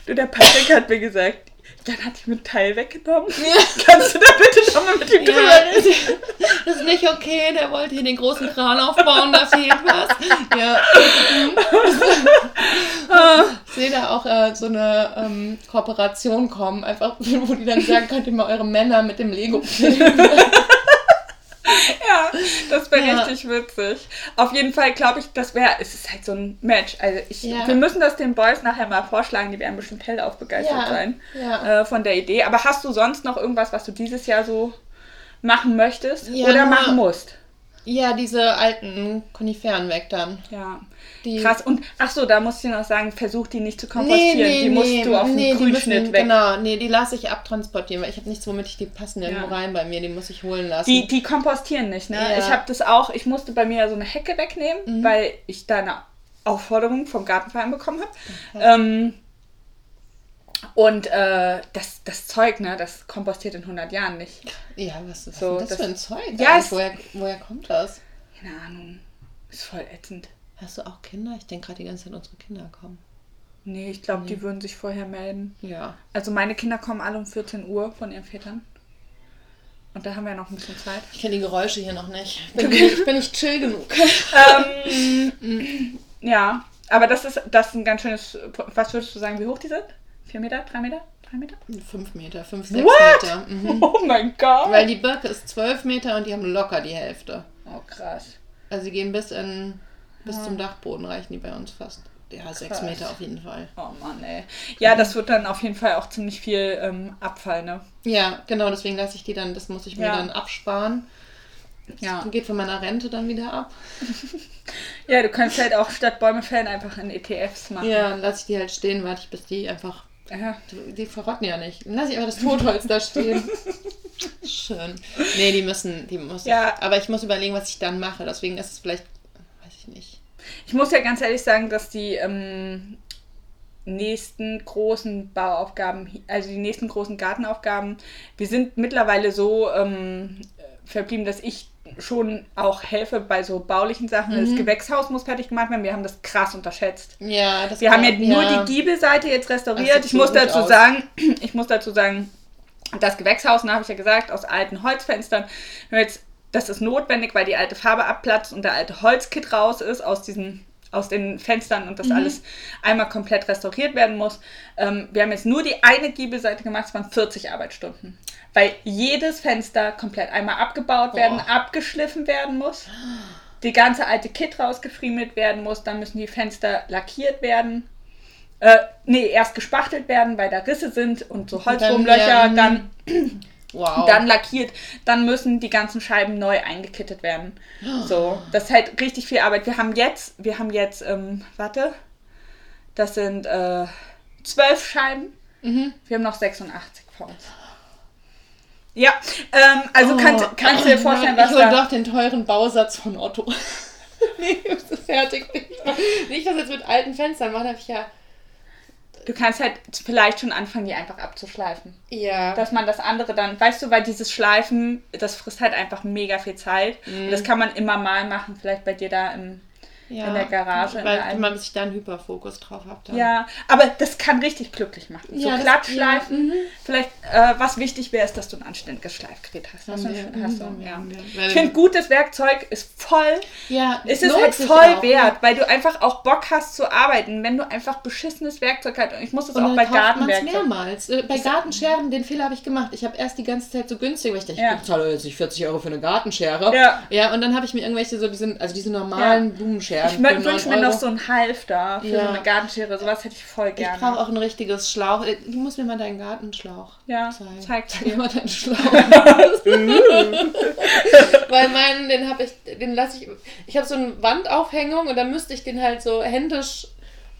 Du, der Patrick hat mir gesagt, Jan hat die mit Teil weggenommen. *laughs* Kannst du da bitte nochmal mit ihm drüber Ja, reden? *laughs* das ist nicht okay, der wollte hier den großen Kran aufbauen, da fehlt was. Ja. Ich sehe da auch äh, so eine ähm, Kooperation kommen, einfach, *laughs* wo die dann sagen, könnt ihr mal eure Männer mit dem Lego filmen. *laughs* Ja, das wäre Ja. richtig witzig. Auf jeden Fall glaube ich, das wäre, es ist halt so ein Match. Also ich, Ja. wir müssen das den Boys nachher mal vorschlagen, die werden bestimmt hellauf begeistert Ja, sein äh, von der Idee. Aber hast du sonst noch irgendwas, was du dieses Jahr so machen möchtest oder machen musst? Ja, diese alten Koniferen weg dann. Ja. Die, Krass. Und ach so, da musst du noch sagen, versuch die nicht zu kompostieren. die musst du auf den Grünschnitt müssen, weg. Genau, nee, die lasse ich abtransportieren, weil ich habe nichts, womit ich die passen irgendwo Ja. rein bei mir. Die muss ich holen lassen. Die, die kompostieren nicht, ne? Ja. Ich habe das auch, ich musste bei mir so eine Hecke wegnehmen, Mhm. weil ich da eine Aufforderung vom Gartenverein bekommen habe. Ähm, und äh, das, das Zeug, ne, das kompostiert in 100 Jahren nicht. ja, was ist So, das, das- für ein Zeug? Ja, woher, woher kommt das? Keine Ahnung. Ist voll ätzend. Hast du auch Kinder? Ich denke gerade die ganze Zeit, unsere Kinder kommen. Nee, ich glaube, die würden sich vorher melden. Ja. Also meine Kinder kommen alle um 14 Uhr von ihren Vätern. Und da haben wir noch ein bisschen Zeit. Ich kenne die Geräusche hier noch nicht. Ich bin, ich bin nicht chill genug. ähm, ja, aber das ist, das ist ein ganz schönes. Was würdest du sagen, wie hoch die sind? Vier Meter? Drei Meter? Drei Meter? Fünf Meter, fünf, sechs What? Meter. Mhm. *laughs* Oh mein Gott! Weil die Birke ist zwölf Meter und die haben locker die Hälfte. oh krass. Also sie gehen bis in bis zum Dachboden reichen die bei uns fast. Ja, sechs Krass. Meter auf jeden Fall. Oh Mann, ey. Ja, das wird dann auf jeden Fall auch ziemlich viel ähm, Abfall, ne? Ja, genau, deswegen lasse ich die dann, das muss ich mir Ja. dann absparen. Ja. Geht von meiner Rente dann wieder ab. *laughs* Ja, du kannst halt auch statt Bäume fällen einfach in ETFs machen. Ja, dann lasse ich die halt stehen, warte ich, bis die einfach. Ja. Die verrotten ja nicht. Dann lasse ich einfach das Totholz da stehen. *laughs* Schön. Nee, die müssen, die muss. Ja. Aber ich muss überlegen, was ich dann mache. Deswegen ist es vielleicht. Ich muss ja ganz ehrlich sagen, dass die ähm, nächsten großen Bauaufgaben, also die nächsten großen Gartenaufgaben, wir sind mittlerweile so ähm, verblieben, dass ich schon auch helfe bei so baulichen Sachen. Mhm. Das Gewächshaus muss fertig gemacht werden. Wir haben das krass unterschätzt. Ja, das Wir haben ja nur die Giebelseite jetzt restauriert. Ich muss dazu aus. sagen, ich muss dazu sagen, das Gewächshaus, ne, habe ich ja gesagt, aus alten Holzfenstern. Wir haben Jetzt, das ist notwendig, weil die alte Farbe abplatzt und der alte Holzkit raus ist aus diesen aus den Fenstern und das Mhm. alles einmal komplett restauriert werden muss. Ähm, wir haben jetzt nur die eine Giebelseite gemacht, es waren 40 Arbeitsstunden. Weil jedes Fenster komplett einmal abgebaut werden, Boah. abgeschliffen werden muss. Die ganze alte Kit rausgefriemelt werden muss, dann müssen die Fenster lackiert werden. Äh, nee, erst gespachtelt werden, weil da Risse sind und so dann, Holzwurmlöcher, ja, dann, *clears throat* Wow. dann lackiert, dann müssen die ganzen Scheiben neu eingekittet werden. So, das ist halt richtig viel Arbeit. Wir haben jetzt, wir haben jetzt, ähm, warte, das sind äh, zwölf Scheiben. Mhm. Wir haben noch 86 vor uns. Ja, ähm, also kannst, Oh. kannst du dir vorstellen, was Ich da... doch den teuren Bausatz von Otto. *laughs* nee, ist das fertig. Nicht, das jetzt mit alten Fenstern mache, habe ich ja. Du kannst halt vielleicht schon anfangen, die einfach abzuschleifen. Ja. dass man das andere dann, weißt du, weil dieses Schleifen, das frisst halt einfach mega viel Zeit. Mhm. Und das kann man immer mal machen, vielleicht bei dir da im. Ja. in der Garage, Weil der man bis ich da einen Hyperfokus drauf habe. Dann. Ja, aber das kann richtig glücklich machen. So Ja, das- Glattschleifen. ja, mhm. Vielleicht, äh, was wichtig wäre, ist, dass du ein anständiges Schleifgerät hast. Hast du, hast du, ja. Ich finde, gutes Werkzeug ist voll. Ja, Es ist halt sich voll auch, wert, ja. weil du einfach auch Bock hast zu arbeiten, wenn du einfach beschissenes Werkzeug hast. Und ich muss das Und auch bei Gartenwerkzeug. mehrmals. Äh, Bei Gartenscheren, den Fehler habe ich gemacht. Ich habe erst die ganze Zeit so günstig, weil ich dachte, ich bezahle jetzt nicht 40 Euro für eine Gartenschere. Ja. Ja, und dann habe ich mir irgendwelche so, diese, also diese normalen Ja. Blumenscheren. Ich für wünsche 9 mir noch so einen Halfter für Ja. so eine Gartenschere. Sowas hätte ich voll Ich gerne. brauche auch ein richtiges Schlauch. Äh, Du musst mir mal deinen Gartenschlauch Ja, zeigen. zeig Zeig dir. mir mal deinen Schlauch. *laughs* *laughs* Weil meinen, den habe ich, den lasse ich, ich habe so eine Wandaufhängung und dann müsste ich den halt so händisch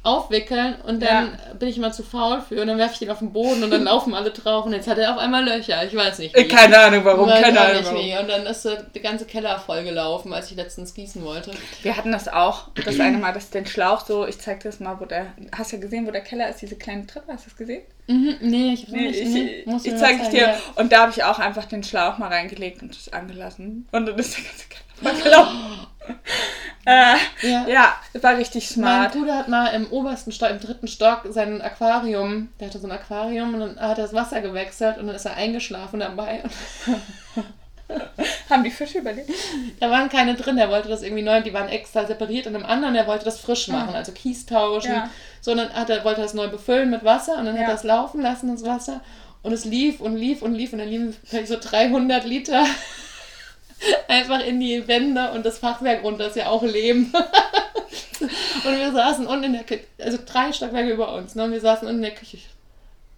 aufwickeln und dann bin ich immer zu faul für und dann werfe ich den auf den Boden und dann *laughs* laufen alle drauf und jetzt hat er auf einmal Löcher. Ich weiß nicht wie. Äh, Keine Ahnung warum, Weiß keine Ahnung warum. wie. Und dann ist so die ganze Keller voll gelaufen, als ich letztens gießen wollte. Wir hatten das auch, das eine Mal, dass den Schlauch so, ich zeig dir das mal, wo der, hast du ja gesehen, wo der Keller ist, diese kleine Treppe, hast du das gesehen? Mhm, nee, ich, Nee, nicht, ich, nee, musst du ich zeig zeigen, dir. ja. Und da habe ich auch einfach den Schlauch mal reingelegt und das angelassen. Und dann ist der ganze Keller voll gelaufen. *gasps* *laughs* äh, Ja. ja, war richtig Mein smart. Bruder hat mal im obersten Stock, im dritten Stock, sein Aquarium, der hatte so ein Aquarium und dann hat er das Wasser gewechselt und dann ist er eingeschlafen dabei. Und *laughs* Haben die Fische überlebt? da waren keine drin, der wollte das irgendwie neu, die waren extra separiert in einem anderen, der wollte das frisch machen, also Kies tauschen. Ah. Ja. So, und dann hat er, wollte er das neu befüllen mit Wasser und dann hat Ja. er es laufen lassen, das Wasser. Und es lief und lief und lief und dann liefen vielleicht so 300 Liter *laughs* einfach in die Wände und das Fachwerk runter ist ja auch Lehm. *laughs* und wir saßen unten in der Küche, also drei Stockwerke über uns, ne? Und wir saßen unten in der Küche.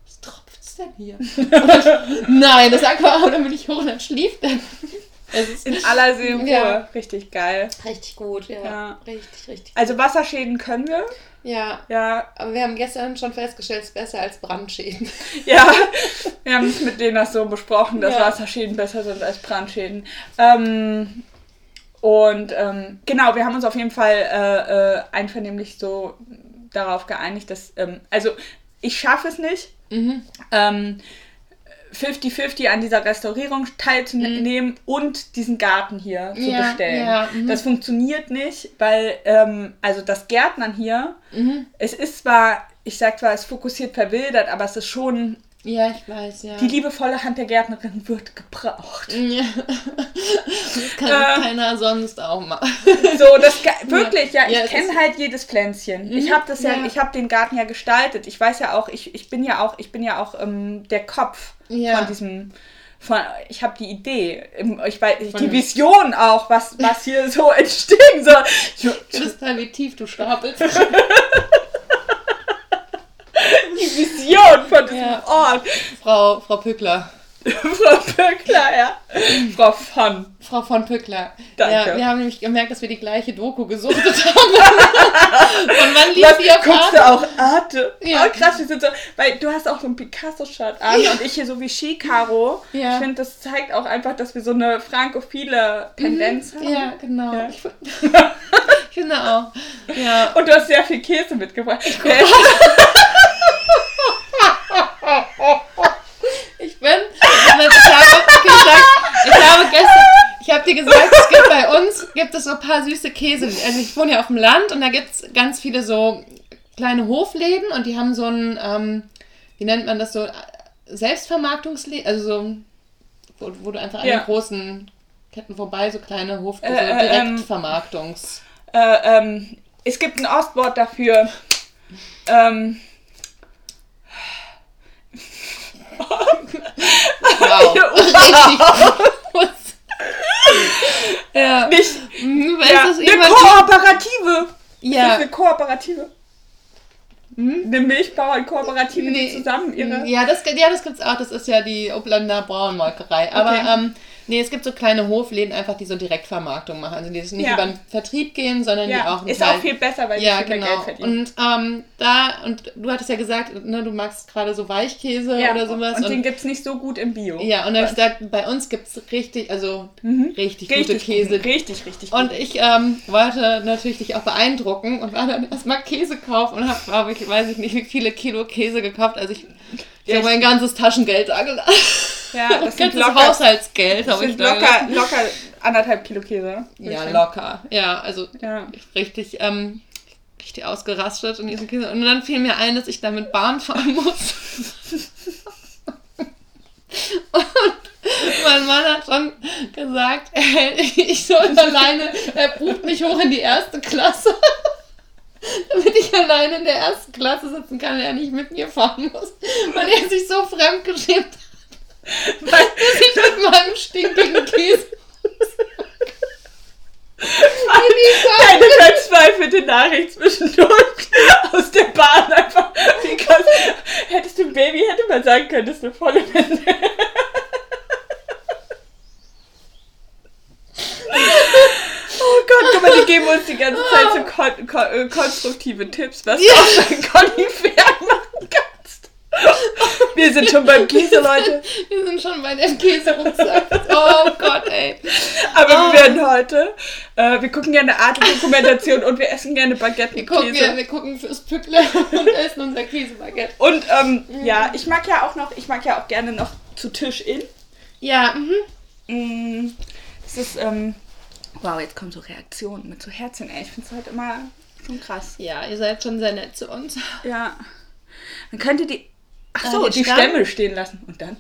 Was tropft's denn hier? *laughs* Ich, nein, das Aquarium, dann bin ich hoch und dann schlief der. Es ist In aller Seelenruhe. Ja. Richtig geil. richtig gut, ja. Ja. Richtig, richtig. Also Wasserschäden können wir. Ja, Ja, aber wir haben gestern schon festgestellt, es ist besser als Brandschäden. *laughs* Ja, wir haben es mit denen das so besprochen, dass Ja. Wasserschäden besser sind als Brandschäden. Ähm, und ähm, genau, wir haben uns auf jeden Fall äh, äh, einvernehmlich so darauf geeinigt, dass, ähm, also ich schaffe es nicht, Mhm. Ähm, 50-50 an dieser Restaurierung teilzunehmen und diesen Garten hier zu Ja, bestellen. ja, mhm. Das funktioniert nicht, weil ähm, also das Gärtnern hier, Mhm. es ist zwar, ich sag zwar, es fokussiert verwildert, aber es ist schon Ja, ich weiß, ja. die liebevolle Hand der Gärtnerin wird gebraucht. ja. *laughs* Das kann Äh. keiner sonst auch machen. *laughs* So, das wirklich, ja, Ja, ich kenne halt jedes Pflänzchen. Ich Mhm, habe das ja, ja. ich habe den Garten ja gestaltet. Ich weiß ja auch, ich, ich bin ja auch, ich bin ja auch ähm, der Kopf von diesem. Von, ich habe die Idee, ich weiß, Von die Vision auch, was, was hier so *laughs* entstehen soll. Du bist halt, wie tief du stapelst. Die Vision von diesem Ja. Ort. Frau, Frau Pückler. *laughs* Frau Pöckler, ja. Frau von. Frau von Pückler. Danke. Ja, wir haben nämlich gemerkt, dass wir die gleiche Doku gesuchtet *laughs* haben. Und wann lief die auf guckst Arte? du auch Arte? Ja. Oh, krass, wir sind so, weil du hast auch so ein Picasso-Shirt an und ich hier so wie Ski-Caro. Ja. Ich finde, das zeigt auch einfach, dass wir so eine frankophile Tendenz haben. Ja, genau. Ja. Ich, *laughs* ich auch. Ja. Und du hast sehr viel Käse mitgebracht. Äh, Ich bin. Ich habe gesagt, ich habe gestern. Ich habe dir gesagt, es gibt bei uns gibt es so ein paar süße Käse. Also ich wohne ja auf dem Land und da gibt es ganz viele so kleine Hofläden und die haben so ein, ähm, wie nennt man das so, Selbstvermarktungsläden, also so, wo, wo du einfach an Ja. den großen Ketten vorbei so kleine Hof, so Äh, äh, ähm, Direktvermarktungs. äh, ähm, es gibt ein Ostwort dafür. Ähm, Wow. Richtig. *laughs* ja. nicht, Weißt ja, eine Kooperative. Das ist Ja. eine Kooperative. Hm? Eine Milchbauern-Kooperative, die Nee, zusammen ihre... Ja, das, ja, das gibt's auch. Das ist ja die Oblander Brauenmolkerei. Aber Okay. ähm, nee, es gibt so kleine Hofläden einfach, die so Direktvermarktung machen. Also die nicht Ja. über den Vertrieb gehen, sondern die Ja, auch einen ist Teil- auch viel besser, weil ja, die viel mehr genau. Geld verdienen. Und ähm, da, und du hattest ja gesagt, ne, du magst gerade so Weichkäse ja, oder sowas. und den gibt es nicht so gut im Bio. ja, und dann habe ich gesagt, bei uns gibt's richtig, also Mhm. richtig, gute Richtig Käse. gut. Richtig, richtig Und gut. ich ähm, wollte natürlich dich auch beeindrucken und war dann erstmal Käse kaufen und habe, glaube ich, weiß ich nicht, wie viele Kilo Käse gekauft. Also ich, ich habe mein ganzes Taschengeld da gelassen. Ja, *laughs* Das das locker, Haushaltsgeld das habe ich locker, gelassen. locker anderthalb Kilo Käse. Ja, locker. Ja, also Ja. richtig, ähm, richtig ausgerastet in diesem Käse. Und dann fiel mir ein, dass ich damit Bahn fahren *laughs* muss. Und mein Mann hat schon gesagt, ey, ich soll alleine, er bucht mich hoch in die erste Klasse. *laughs* Damit ich alleine in der ersten Klasse sitzen kann, er nicht mit mir fahren muss. Weil er sich so fremdgeschämt hat, dass ich mit meinem stinkigen Käse in die Bahn Eine verzweifelte Nachricht zwischendurch aus der Bahn einfach. Because, hättest du ein Baby, hätte man sagen können, das ist eine volle Wende. Oh Gott, guck mal, die geben uns die ganze Zeit so kon kon konstruktive Tipps, was du aus deinen Koniferen machen kannst. Wir sind schon beim Käse, Leute. Wir sind schon bei dem Käserucksack. Oh Gott, ey. Aber Ah. wir werden heute, äh, wir gucken gerne Arte-Dokumentation und wir essen gerne Baguette Wir gucken, Käse. wir, wir gucken fürs Pückler und essen unser Käsebaguette. Und ähm, ja, ich mag ja auch noch, ich mag ja auch gerne noch zu Tisch in. Ja, mhm. Mm, Es ist, ähm, wow, jetzt kommen so Reaktionen mit so Herzchen, ey. Ich finde es halt immer schon krass. Ja, ihr seid schon sehr nett zu uns. Ja. Dann könnt ihr die, ach Ah, so, die die? Stämme stehen lassen. Und dann?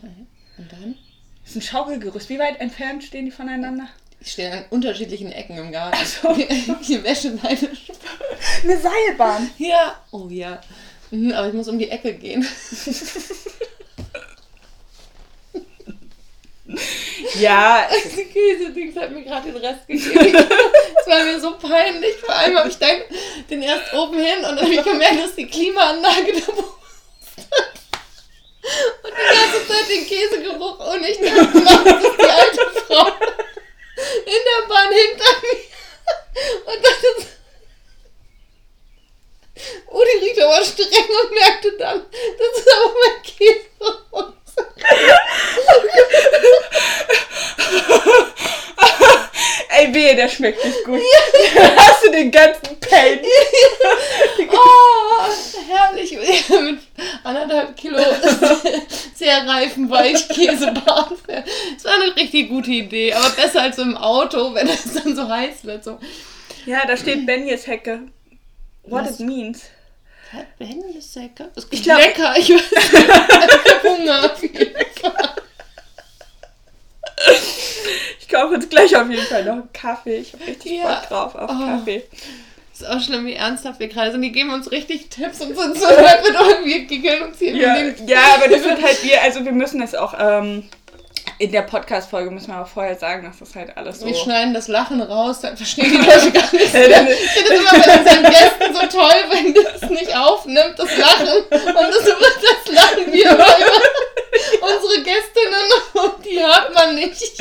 Und dann? Das ist ein Schaukelgerüst. Wie weit entfernt stehen die voneinander? Die stehen an unterschiedlichen Ecken im Garten. Ach so. *laughs* Die Wäscheleine. Eine Seilbahn. Ja. Oh ja. Mhm, aber ich muss um die Ecke gehen. *laughs* Ja, *laughs* Das Käse-Dings hat mir gerade den Rest gegeben. Es war mir so peinlich. Vor allem habe ich dann den erst oben hin und dann habe ich gemerkt, dass die Klimaanlage da pustet. Und die ganze Zeit den Käsegeruch und ich dachte, das ist die alte Frau in der Bahn hinter mir. Und dann ist Udi riecht aber streng und merkte dann, das ist aber mein Käsegeruch. ey, wehe, der schmeckt nicht gut. Hast du den ganzen Pain? Oh, herrlich. Mit anderthalb Kilo sehr reifen Weichkäsebahn. Das war eine richtig gute Idee, aber besser als im Auto, wenn es dann so heiß wird. So. Ja, da steht Benjes Hecke. What Was? it means. Benny ist lecker. Das Ich ist glaub- lecker. Ich weiß nicht. Ich Hunger. Ich kaufe uns gleich auf jeden Fall noch einen Kaffee. Ich habe richtig Ja. Bock drauf auf Oh. Kaffee. Ist auch schlimm, wie ernsthaft wir gerade sind. Die geben uns richtig Tipps und sind so nett *laughs* mit giggeln uns hier Ja, ja, aber das sind halt wir, also wir müssen es auch ähm, in der Podcast-Folge müssen wir auch vorher sagen, dass das halt alles so. Wir schneiden das Lachen raus, dann verstehen die *laughs* Leute gar nicht. Ich finde es immer bei unseren Gästen so toll, wenn das nicht aufnimmt, das Lachen. Und das wird das Lachen *laughs* unsere Gästinnen und die hört man nicht.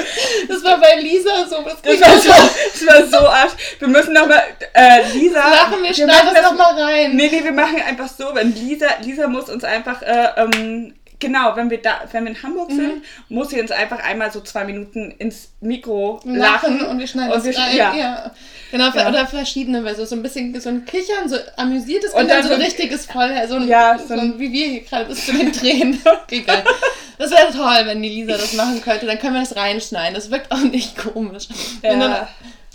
Das war bei Lisa so. Das, das, war, so, das war so arsch. Wir müssen nochmal, äh, Lisa. Machen wir, wir schneiden das nochmal rein. Nee, nee, wir machen einfach so, wenn Lisa, Lisa muss uns einfach, äh, ähm, genau, wenn wir da, wenn wir in Hamburg sind, muss sie uns einfach einmal so zwei Minuten ins Mikro lachen. lachen und wir schneiden Und das wir rein. ja. Ja. Genau, Ja. oder verschiedene, weil so, so ein bisschen so ein Kichern, so amüsiertes Und dann so ein richtiges Voll, so ein, Ja, so so ein, ein- wie wir hier gerade bis zu den Tränen. *laughs* Geil. Das wäre toll, wenn die Lisa das machen könnte, dann können wir das reinschneiden. Das wirkt auch nicht komisch. Ja.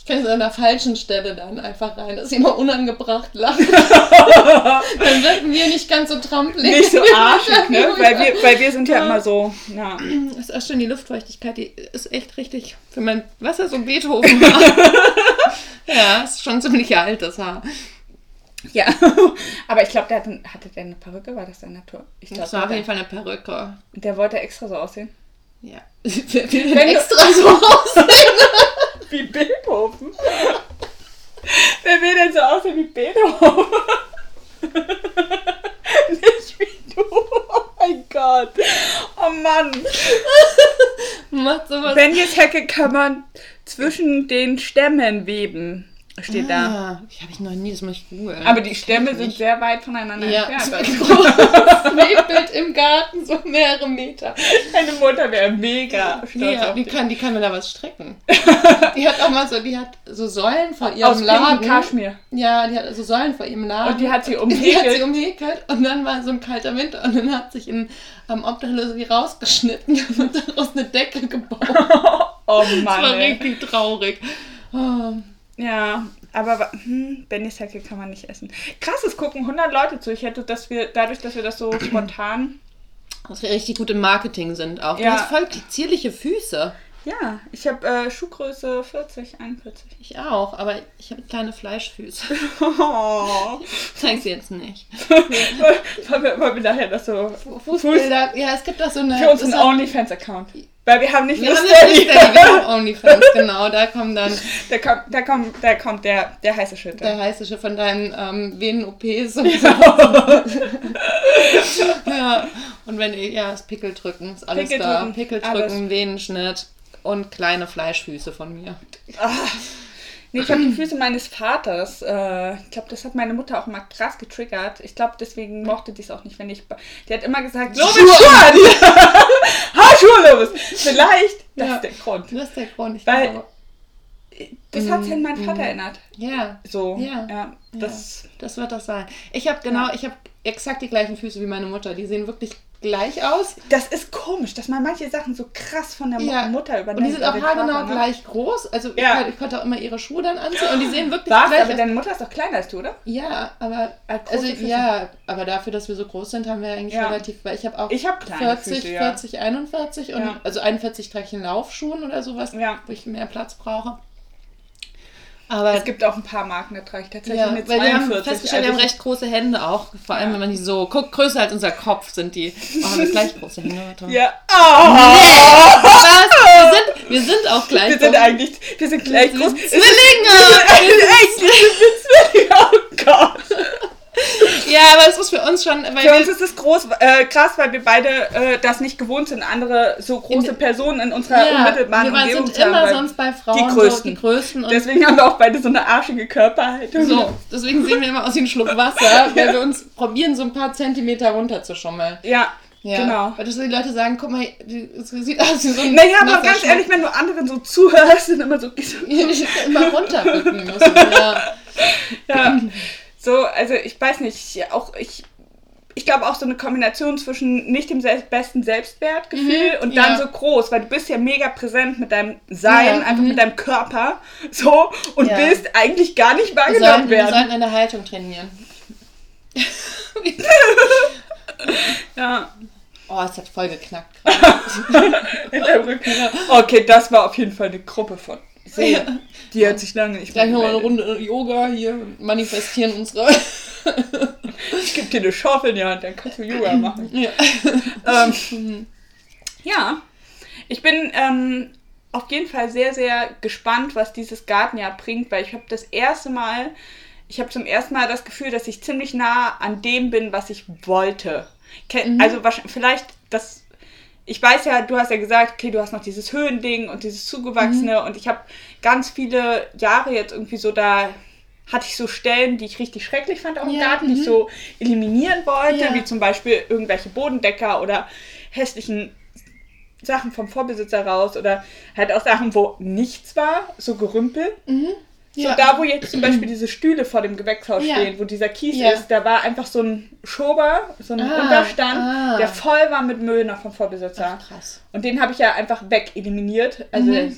Es an der falschen Stelle dann einfach rein, dass sie immer unangebracht lacht. *laughs* dann wirken wir nicht ganz so trampelig. Nicht so arschig, ne? Weil wir, weil wir sind ja immer so, ja. Das *clears throat* ist auch schon die Luftfeuchtigkeit, die ist echt richtig für mein Wasser so Beethoven war. *laughs* ja, ist schon ziemlich alt, das Haar. Ja. *laughs* Aber ich glaube, der hatte, hatte der eine Perücke, war das der Natur? Ich Das glaube, war auf jeden Fall eine Perücke. der wollte extra so aussehen. Ja. Du- extra so aussehen. *laughs* Wie Beethoven. Wer will denn so aussehen wie Beethoven? *laughs* Nicht wie du. Oh mein Gott. Oh Mann. Macht sowas. Benjes Hecke kann man zwischen den Stämmen weben. Steht da. Ah, ich habe ich noch nie, das muss ich googeln. Aber die Das Stämme sind nicht. sehr weit voneinander Ja, entfernt. so ein großes Webbild im Garten, so mehrere Meter. Meine Mutter wäre mega stolz Ja, die kann, die kann mir da was stricken. *laughs* Die hat auch mal so, die hat so Säulen vor ihrem Aus Laden. Kaschmir. Ja, die hat so Säulen vor ihrem Laden. Und die hat sie *laughs* Die hat sie umhäkelt und dann war so ein kalter Winter und dann hat sich ein ähm, Obdachlose die rausgeschnitten *laughs* und daraus eine Decke gebaut. Oh Das Mann. war ey. richtig traurig. Oh. Ja, aber hm, Benny's Hecke kann man nicht essen. Krass, es gucken 100 Leute zu. Ich hätte, dass wir, dadurch, dass wir das so *clears throat* spontan. Dass wir richtig gut im Marketing sind auch. Ja. Du hast voll zierliche Füße. Ja, ich habe äh, Schuhgröße 40, 41. Ich auch, aber ich habe kleine Fleischfüße. Oh. Zeig sie jetzt nicht. *laughs* Wollen wir, wollen wir nachher das so Fußbilder. Ja, es gibt auch so eine. für unseren das hat- OnlyFans-Account. Weil wir haben nicht Wir nur haben Steady. nicht Steady, wir haben *laughs* OnlyFans, genau. Da kommt dann Da kommt, da kommt, da kommt der, der heiße Shit. der heiße Schiff von deinen ähm, Venen-OPs und so. *laughs* ja. Und wenn ja, das Pickel drücken, ist alles Pickel da. drücken, Pickel alles. drücken, Venenschnitt und kleine Fleischfüße von mir. Nee, ich habe die Füße meines Vaters. Äh, ich glaube, das hat meine Mutter auch mal krass getriggert. Ich glaube, deswegen mochte die es auch nicht, wenn ich. Die hat immer gesagt, Lobis, Schuhe Schuhe *laughs* an! ha, Schuhe, Lobis! Vielleicht, das Ja. ist der Grund. Das ist der Grund. Ich Weil- glaube. Das hat sich an meinen Vater erinnert. Ja, So, Ja. ja. das, das wird das sein. Ich habe genau, ich habe exakt die gleichen Füße wie meine Mutter. Die sehen wirklich gleich aus. das ist komisch, dass man manche Sachen so krass von der Ja. Mutter übernimmt. Und die sind auch haargenau ne? gleich groß. Also ich, Ja. konnte, ich konnte auch immer ihre Schuhe dann anziehen und die sehen wirklich Was? gleich Aber aus. deine Mutter ist doch kleiner als du, oder? Ja, aber also ja, aber dafür, dass wir so groß sind, haben wir eigentlich Ja. relativ, weil ich habe auch Ich kleine 40, Füße, ja. 40, 41 und also 41 trage ich in Laufschuhen oder sowas, wo ich mehr Platz brauche. Aber Es gibt auch ein paar Marken, da trage ich tatsächlich ja, eine weil wir haben 42. festgestellt, wir haben Also recht große Hände auch, vor allem Ja. wenn man die so guckt, größer als unser Kopf sind die. Oh, haben wir gleich große Hände. Warte. Ja. Oh! Was? Wir sind, wir sind auch gleich Wir sind groß. eigentlich, wir sind gleich Wir groß. sind Es Zwillinge! ist echt, wir sind Zwillinge. Oh Gott. Ja, aber es ist für uns schon, weil Für uns ist es groß, äh, krass, weil wir beide äh, das nicht gewohnt sind, andere so große In- Personen in unserer ja, unmittelbaren wir Umgebung sind zu haben. immer sonst bei Frauen die Größten. so die Größten Deswegen haben wir auch beide so eine arschige Körperhaltung. So, deswegen sehen wir immer aus wie ein Schluck Wasser, *laughs* weil wir uns probieren, so ein paar Zentimeter runterzuschummeln. Ja, Ja, genau. Weil das die Leute sagen, guck mal, es sieht aus wie so ein Naja, aber ganz Schluck. ehrlich, wenn du anderen so zuhörst, sind immer so. *laughs* Ich immer runterbücken müssen. Ja. *laughs* Ja, so, also ich weiß nicht, auch ich. Ich glaube auch so eine Kombination zwischen nicht dem sel besten Selbstwertgefühl und dann Mhm, ja. so groß, weil du bist ja mega präsent mit deinem Sein, Ja, einfach mhm. mit deinem Körper, so und Ja. willst eigentlich gar nicht Wir, wahrgenommen sollten, wir werden. sollten in der Haltung trainieren. *laughs* Ja. Oh, es hat voll geknackt. *laughs* In der Rücken. Okay, das war auf jeden Fall eine Gruppe von Seelen. Die hat sich lange nicht Gleich nochmal eine. Runde Yoga hier manifestieren unsere. *laughs* Ich gebe dir eine Schaufel in die Hand, dann kannst du Yoga *clears throat* machen. ja. ähm, *laughs* ja, ich bin ähm, auf jeden Fall sehr, sehr gespannt, was dieses Gartenjahr bringt, weil ich habe das erste Mal, ich habe zum ersten Mal das Gefühl, dass ich ziemlich nah an dem bin, was ich wollte. Ke- Also vielleicht das. Ich weiß ja, du hast ja gesagt, okay, du hast noch dieses Höhending und dieses Zugewachsene und ich habe ganz viele Jahre jetzt irgendwie so da hatte ich so Stellen, die ich richtig schrecklich fand auch im Ja, Garten, die ich so eliminieren wollte, Ja. wie zum Beispiel irgendwelche Bodendecker oder hässlichen Sachen vom Vorbesitzer raus oder halt auch Sachen, wo nichts war, so Gerümpel. So Ja. da, wo jetzt zum Beispiel *clears throat* diese Stühle vor dem Gewächshaus Ja. stehen, wo dieser Kies Ja. ist, da war einfach so ein Schober, so ein Ah, Unterstand, ah. der voll war mit Müll noch vom Vorbesitzer. Krass. Und den habe ich ja einfach weg eliminiert. Also Mhm.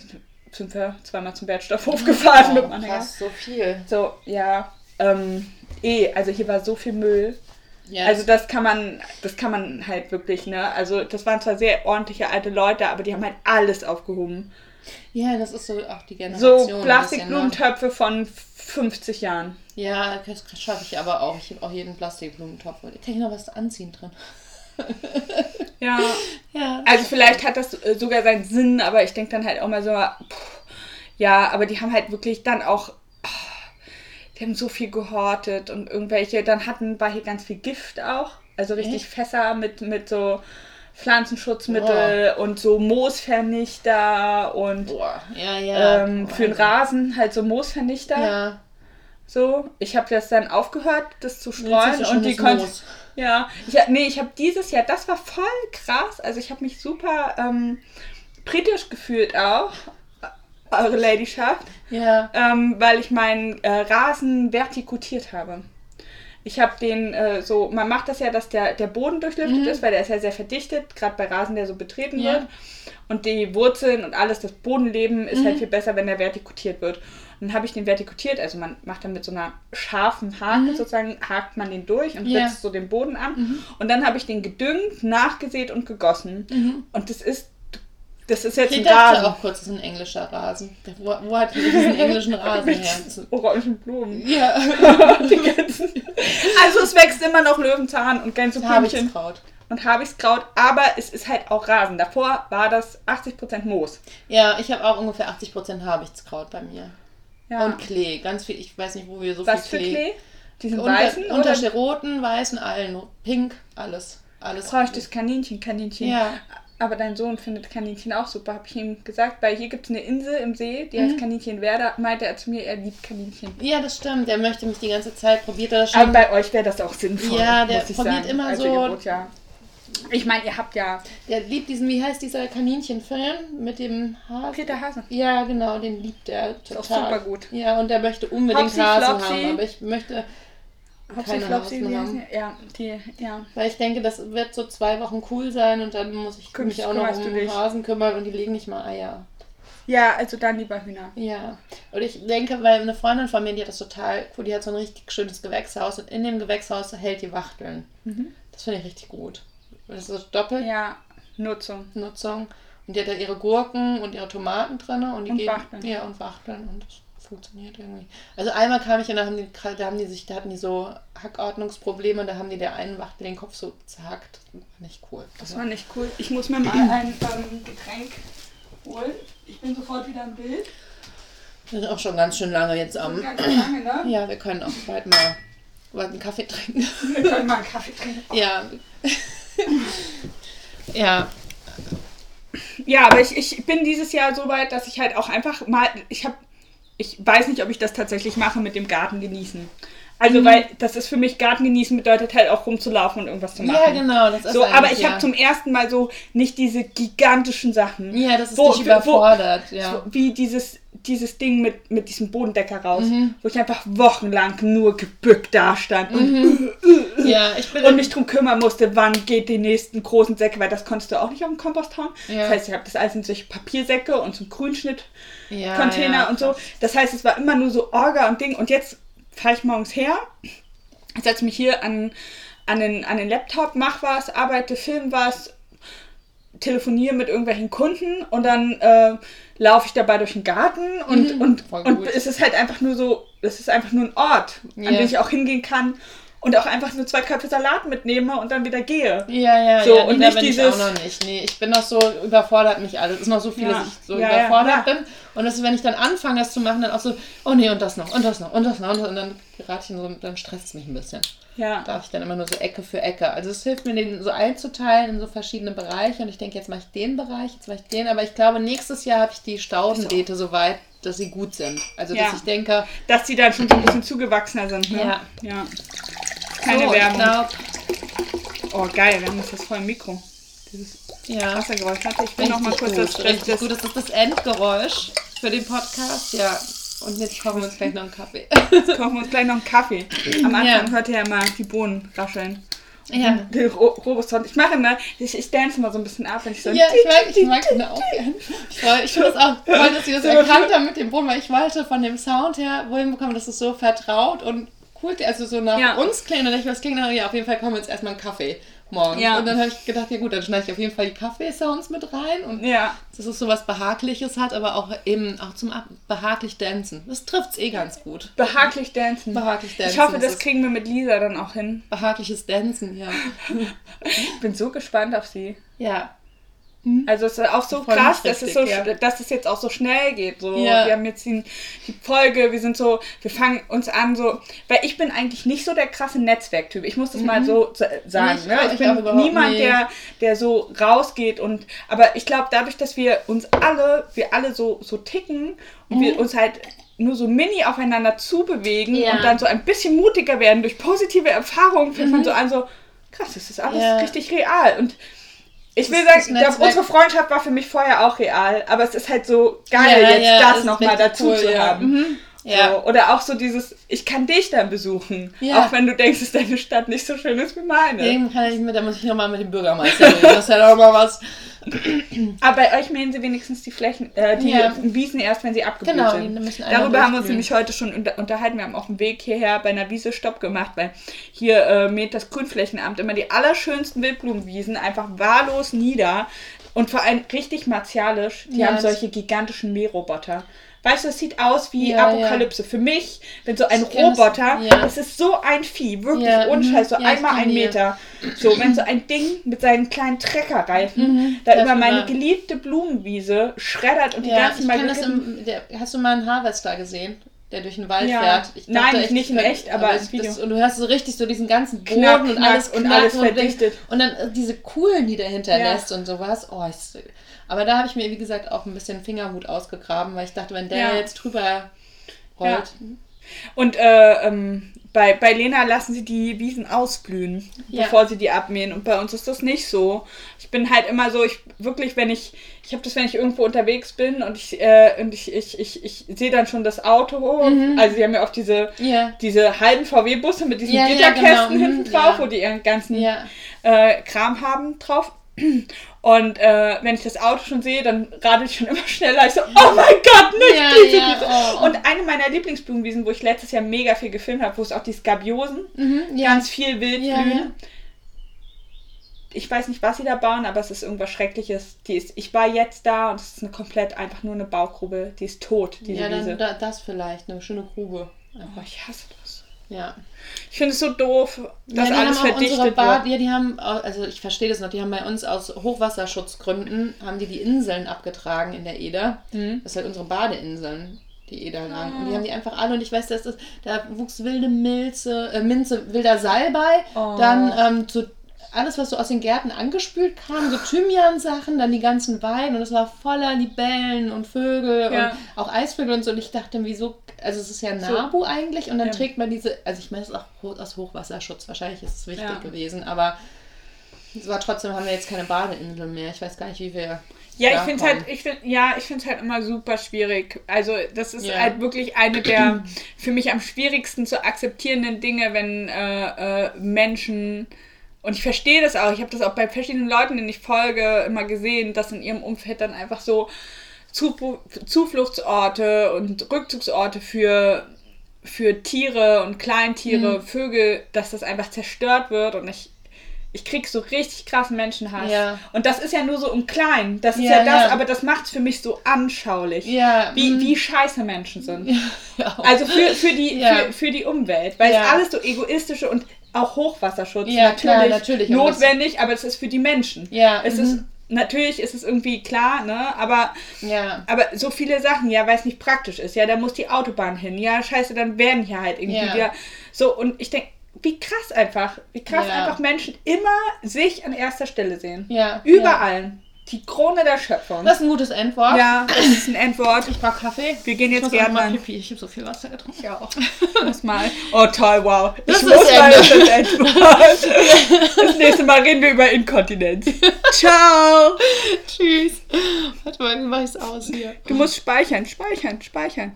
sind wir zweimal zum Wertstoffhof gefahren mit Oh, meiner krass, so viel. So, ja. Ähm, eh, also hier war so viel Müll. Ja, Also das kann man, das kann man halt wirklich, ne? Also das waren zwar sehr ordentliche alte Leute, aber die haben halt alles aufgehoben. Ja, das ist so auch die Generation. So ne? Plastikblumentöpfe von 50 Jahren. Ja, das schaffe ich aber auch. Ich habe auch jeden Plastikblumentopf. Da kann ich noch was anziehen drin. *laughs* Ja. Ja. Also vielleicht hat das äh, sogar seinen Sinn, aber ich denke dann halt auch mal so, pff, ja, aber die haben halt wirklich dann auch, ah, die haben so viel gehortet und irgendwelche, dann hatten, war hier ganz viel Gift auch, also richtig Echt? Fässer mit, mit so Pflanzenschutzmittel und so Moosvernichter und Boah, ja, ja. ähm, für den Rasen halt so Moosvernichter. Ja. So, ich habe das dann aufgehört, das zu streuen und die konnte ja, ich, nee, ich habe dieses Jahr, das war voll krass. Also ich habe mich super ähm, britisch gefühlt auch, eure Ladyschaft, Ja. ähm, weil ich meinen äh, Rasen vertikutiert habe. Ich habe den äh, so, man macht das ja, dass der, der Boden durchlüftet ist, weil der ist ja sehr verdichtet, gerade bei Rasen, der so betreten Ja. wird. Und die Wurzeln und alles, das Bodenleben ist halt viel besser, wenn der vertikutiert wird. Und dann habe ich den vertikutiert, also man macht dann mit so einer scharfen Hake sozusagen, hakt man den durch und Ja. ritzt so den Boden an. Und dann habe ich den gedüngt, nachgesät und gegossen. Und das ist, das ist jetzt Ich ein Rasen. auch kurz, das ist ein englischer Rasen. Wo, wo hat die diesen englischen Rasen her? *laughs* Orangen Blumen. Ja. *laughs* Also es wächst immer noch Löwenzahn und Gänseblümchen Habichtskraut. und Habichtskraut, aber es ist halt auch Rasen. Davor war das 80% Moos. Ja, ich habe auch ungefähr 80% Habichtskraut bei mir. Ja. Und Klee, ganz viel. Ich weiß nicht, wo wir so Was für viel Klee? Diesen Unter, weißen oder Unterschied-roten, weißen, allen. Pink, alles. Alles. brauche ich das Kaninchen, Kaninchen. Ja. Aber dein Sohn findet Kaninchen auch super, habe ich ihm gesagt, weil hier gibt es eine Insel im See, die Mhm. heißt Kaninchenwerder, meinte er zu mir, er liebt Kaninchen. Ja, das stimmt. Der möchte mich die ganze Zeit, probiert er das schon. Aber bei euch wäre das auch sinnvoll. Ja, der probiert sagen. immer also so- wohnt ja, ich meine, ihr habt ja Der liebt diesen, wie heißt dieser Kaninchenfilm mit dem Hasen? Peter Hasen. Ja, genau, den liebt er total. auch super gut. Ja, und der möchte unbedingt Hopsi, Hasen Flopsi. haben, aber ich möchte, Hopsi Flopsi, die? Ja, die, ja. weil ich denke, das wird so zwei Wochen cool sein und dann muss ich Kümmerst- mich auch noch um dich? Hasen kümmern und die legen nicht mal Eier. Ja, also dann lieber Hühner. Ja, und ich denke, weil eine Freundin von mir, die hat das total cool, die hat so ein richtig schönes Gewächshaus und in dem Gewächshaus hält die Wachteln. Das finde ich richtig gut. Das ist doppelt Ja, Nutzung. Nutzung. Und die hat da ihre Gurken und ihre Tomaten drin und die Und geben, Wachteln. Ja, und Wachteln und das funktioniert irgendwie. Also einmal kam ich und da haben die, da haben die sich, da hatten die so Hackordnungsprobleme und da haben die der einen Wachtel den Kopf so zerhackt. Das war nicht cool. Das war nicht cool. Ich muss mir mal ein ähm, Getränk holen. Ich bin sofort wieder im Bild. Wir sind auch schon ganz schön lange jetzt am. Ganz lange, ne? Ja, wir können auch bald mal einen Kaffee trinken. Wir können mal einen Kaffee trinken. *laughs* ja. ja. Ja, aber ich, ich bin dieses Jahr so weit, dass ich halt auch einfach mal, ich habe, ich weiß nicht, ob ich das tatsächlich mache mit dem Garten genießen. Also, weil das ist für mich, Garten genießen bedeutet halt auch rumzulaufen und irgendwas zu machen. Ja, genau. Das ist So, aber ich habe ja. zum ersten Mal so nicht diese gigantischen Sachen. Ja, das ist Wo- dich wo- überfordert. ja. So, wie dieses, dieses Ding mit, mit diesem Bodendecker raus, Mhm. wo ich einfach wochenlang nur gebückt dastand und, Mhm. ja, *laughs* ich bin. und mich drum kümmern musste, wann geht die nächsten großen Säcke, weil das konntest du auch nicht auf den Kompost hauen. Ja. Das heißt, ich habe das alles in solche Papiersäcke und zum Grünschnitt-Container ja, ja, und so. Das heißt, es war immer nur so Orga und Ding. Und jetzt fahre ich morgens her, setze mich hier an, an, den, an den Laptop, mach was, arbeite, film was, telefoniere mit irgendwelchen Kunden und dann äh, laufe ich dabei durch den Garten und, Mhm, und, und es ist halt einfach nur so, es ist einfach nur ein Ort, an Ja. den ich auch hingehen kann und auch einfach nur zwei Köpfe Salat mitnehme und dann wieder gehe. Ja, ja, So, ja. und nicht bin ich dieses- auch noch nicht. Nee, ich bin noch so, überfordert mich alles. Es ist noch so viel, Ja. dass ich so Ja, überfordert ja. bin. Und das ist, wenn ich dann anfange, das zu machen, dann auch so, oh nee, und das noch, und das noch, und das noch. Und, das, und dann gerate ich in so, dann stresst es mich ein bisschen. Ja. Darf ich dann immer nur so Ecke für Ecke. Also es hilft mir, den so einzuteilen in so verschiedene Bereiche. Und ich denke, jetzt mache ich den Bereich, jetzt mache ich den. Aber ich glaube, nächstes Jahr habe ich die Staudenbeete so weit, dass sie gut sind. Also, dass ich denke, Dass die dann schon so ein bisschen zugewachsener sind, ne? Ja. ja. Keine so, Werbung. ich glaube, Oh, geil, wir haben jetzt das voll im Mikro. Dieses ja. Wassergeräusch. Warte, ich will noch mal kurz gut, das, das, richtig gut. Das ist das Endgeräusch für den Podcast, ja. Und jetzt kochen wir uns gleich noch einen Kaffee. kochen wir uns gleich noch einen Kaffee. Am Anfang Ja. hört ihr ja mal die Bohnen rascheln. ja. Die Ro Robuston. Ich mache immer, ich, ich dance immer so ein bisschen ab, wenn ich so. Ja, ich mag, ich mag den auch gern. Ich, freu- ich finde es auch toll, dass sie das erkannt haben mit dem Boden, weil ich wollte von dem Sound her wohin bekommen, dass es so vertraut und cool, also so nach Ja. uns klingt. Und dann dachte ich, was klingt nach? Ja, auf jeden Fall kommen wir jetzt erstmal einen Kaffee morgens. Ja. Und dann habe ich gedacht, ja gut, dann schneide ich auf jeden Fall die Kaffee-Sounds mit rein und Ja. dass es so was Behagliches hat, aber auch eben auch zum behaglich dancen. Das trifft es eh ganz gut. Behaglich dancen. Behaglich dancen. Ich hoffe, das das kriegen wir mit Lisa dann auch hin. behagliches Dancen, ja. *laughs* Ich bin so gespannt auf sie. Ja. Also es ist auch so Voll krass, dass es, so, ja. dass es jetzt auch so schnell geht. So, Ja. Wir haben jetzt die, die Folge, wir sind so, wir fangen uns an so, weil ich bin eigentlich nicht so der krasse Netzwerktyp. Ich muss das mal so sa- sagen. Ich ne? Ich ich bin niemand, nicht. der, der so rausgeht und aber ich glaube, dadurch, dass wir uns alle, wir alle so, so ticken und wir uns halt nur so mini aufeinander zubewegen Mhm. Ja. und dann so ein bisschen mutiger werden durch positive Erfahrungen, fängt man so an, so, krass, das ist alles Mhm. Richtig real. Und ich will Das- das sagen, Netzwerk- unsere Freundschaft war für mich vorher auch real, aber es ist halt so geil, Ja, jetzt ja, das nochmal dazu cool, zu ja. haben. Mhm. Ja. So, oder auch so dieses, ich kann dich dann besuchen, auch wenn du denkst, dass deine Stadt nicht so schön ist wie meine. Dem kann ich mit, da muss ich nochmal mit dem Bürgermeister reden. Das ist ja doch mal was. *clears throat* Aber bei euch mähen sie wenigstens die Flächen, äh, die Ja. Wiesen erst, wenn sie abgeblüht Genau, sind. müssen einmal Darüber haben wir uns nämlich heute schon unter unterhalten. Wir haben auf dem Weg hierher bei einer Wiese Stopp gemacht, weil hier äh, mäht das Grünflächenamt immer die allerschönsten Wildblumenwiesen einfach wahllos nieder und vor allem richtig martialisch. Die Ja, haben solche gigantischen Mähroboter. Weißt du, es sieht aus wie Ja, Apokalypse. Für mich, wenn so ein kenn das, Roboter, ja. das ist so ein Vieh, wirklich Ja, ohne mhm. So Ja, einmal ein. Meter. So, wenn so ein Ding mit seinen kleinen Treckerreifen Mhm, da das über meine geliebte Blumenwiese schreddert und die Ja, ganzen ich das im, der, Hast du mal einen Harvester gesehen? Der durch den Wald Ja. fährt. Ich Nein, echt, nicht in echt, aber als das- Video. und du hörst so richtig so diesen ganzen Boden Knack, und knack alles und alles und, denkst- verdichtet. und dann äh, diese Kuhlen, die dahinter Ja. lässt und sowas. Oh, ich, aber da habe ich mir, wie gesagt, auch ein bisschen Fingerhut ausgegraben, weil ich dachte, wenn der Ja. jetzt drüber rollt. Und äh, ähm, bei, bei Lena lassen sie die Wiesen ausblühen, Ja. bevor sie die abmähen. Und bei uns ist das nicht so. Ich bin halt immer so, ich wirklich, wenn ich, ich habe das, wenn ich irgendwo unterwegs bin und ich, äh, und ich, ich, ich, ich sehe dann schon das Auto. Also sie haben ja oft diese, Ja. diese halben VW-Busse mit diesen Ja, ja, Gitterkästen genau. hinten Mhm, drauf, ja. wo die ihren ganzen Ja. äh, Kram haben drauf. Und äh, wenn ich das Auto schon sehe, dann radel ich schon immer schneller. Ich so, oh mein Gott, nicht Ja, diese ja, Wiese. oh. Und eine meiner Lieblingsblumenwiesen, wo ich letztes Jahr mega viel gefilmt habe, wo es auch die Skabiosen, Mhm, ja. ganz viel wild blühen. Ich weiß nicht, was sie da bauen, aber es ist irgendwas Schreckliches. Die ist, ich war jetzt da und es ist eine komplett einfach nur eine Baugrube. Die ist tot, diese ja, Wiese. dann da, das vielleicht, eine schöne Grube. oh, ich hasse das. Ja. Ich finde es so doof, dass ja, die alles haben auch unsere verdichtet Bad, wird. ja, die haben, also ich verstehe das noch, die haben bei uns aus Hochwasserschutzgründen, haben die die Inseln abgetragen in der Eder. Mhm. Das sind halt unsere Badeinseln, die Eder lang. Ah. Und die haben die einfach alle, und ich weiß, dass das, da wuchs wilde Milze, äh, Minze, wilder Salbei, Oh. dann ähm, so alles, was so aus den Gärten angespült kam, so Thymian-Sachen, dann die ganzen Weine und es war voller Libellen und Vögel Ja. und auch Eisvögel und so. Und ich dachte, wieso, also es ist ja Nabu eigentlich und dann Ja. trägt man diese, also ich meine, es ist auch aus Hochwasserschutz, wahrscheinlich ist es wichtig Ja. gewesen, aber es war trotzdem, haben wir jetzt keine Badeinsel mehr. Ich weiß gar nicht, wie wir. Ja, ich finde halt, ich find, ja, ich finde es halt immer super schwierig. Also das ist Ja. halt wirklich eine der für mich am schwierigsten zu akzeptierenden Dinge, wenn äh, äh, Menschen und ich verstehe das auch. Ich habe das auch bei verschiedenen Leuten, denen ich folge, immer gesehen, dass in ihrem Umfeld dann einfach so Zufluchtsorte und Rückzugsorte für für Tiere und Kleintiere, Mhm. Vögel, dass das einfach zerstört wird und ich ich krieg so richtig krassen Menschenhass. Ja. Und das ist ja nur so im Kleinen. Das ist Ja, ja, das, ja. aber das macht es für mich so anschaulich. Wie, mm. wie scheiße Menschen sind. *laughs* Also für, für, die, für, für die Umwelt. Weil es alles so egoistische und auch Hochwasserschutz Ja, natürlich, klar, natürlich, notwendig, aber es ist für die Menschen. Ja, Es mhm. ist, natürlich ist es irgendwie klar, ne? Aber, ja. aber so viele Sachen, ja, weil es nicht praktisch ist. Ja, da muss die Autobahn hin. Ja, scheiße, dann werden hier halt irgendwie Ja. wieder. So, und ich denke, wie krass einfach, wie krass Ja. einfach Menschen immer sich an erster Stelle sehen. Ja. Überall. Die Krone der Schöpfung. Das ist ein gutes Endwort. ja, das ist ein Endwort. Ich brauche Kaffee. Wir gehen Ich jetzt gerne mal mal. Pipi. Ich habe so viel Wasser getrunken. Ja, auch. *laughs* Muss mal. Oh, toll, wow. Das ich ist muss mal Ende. das Endwort. *laughs* Das nächste Mal reden wir über Inkontinenz. Ciao. Tschüss. Warte mal, wie mache ich es aus hier? Du musst speichern, speichern, speichern.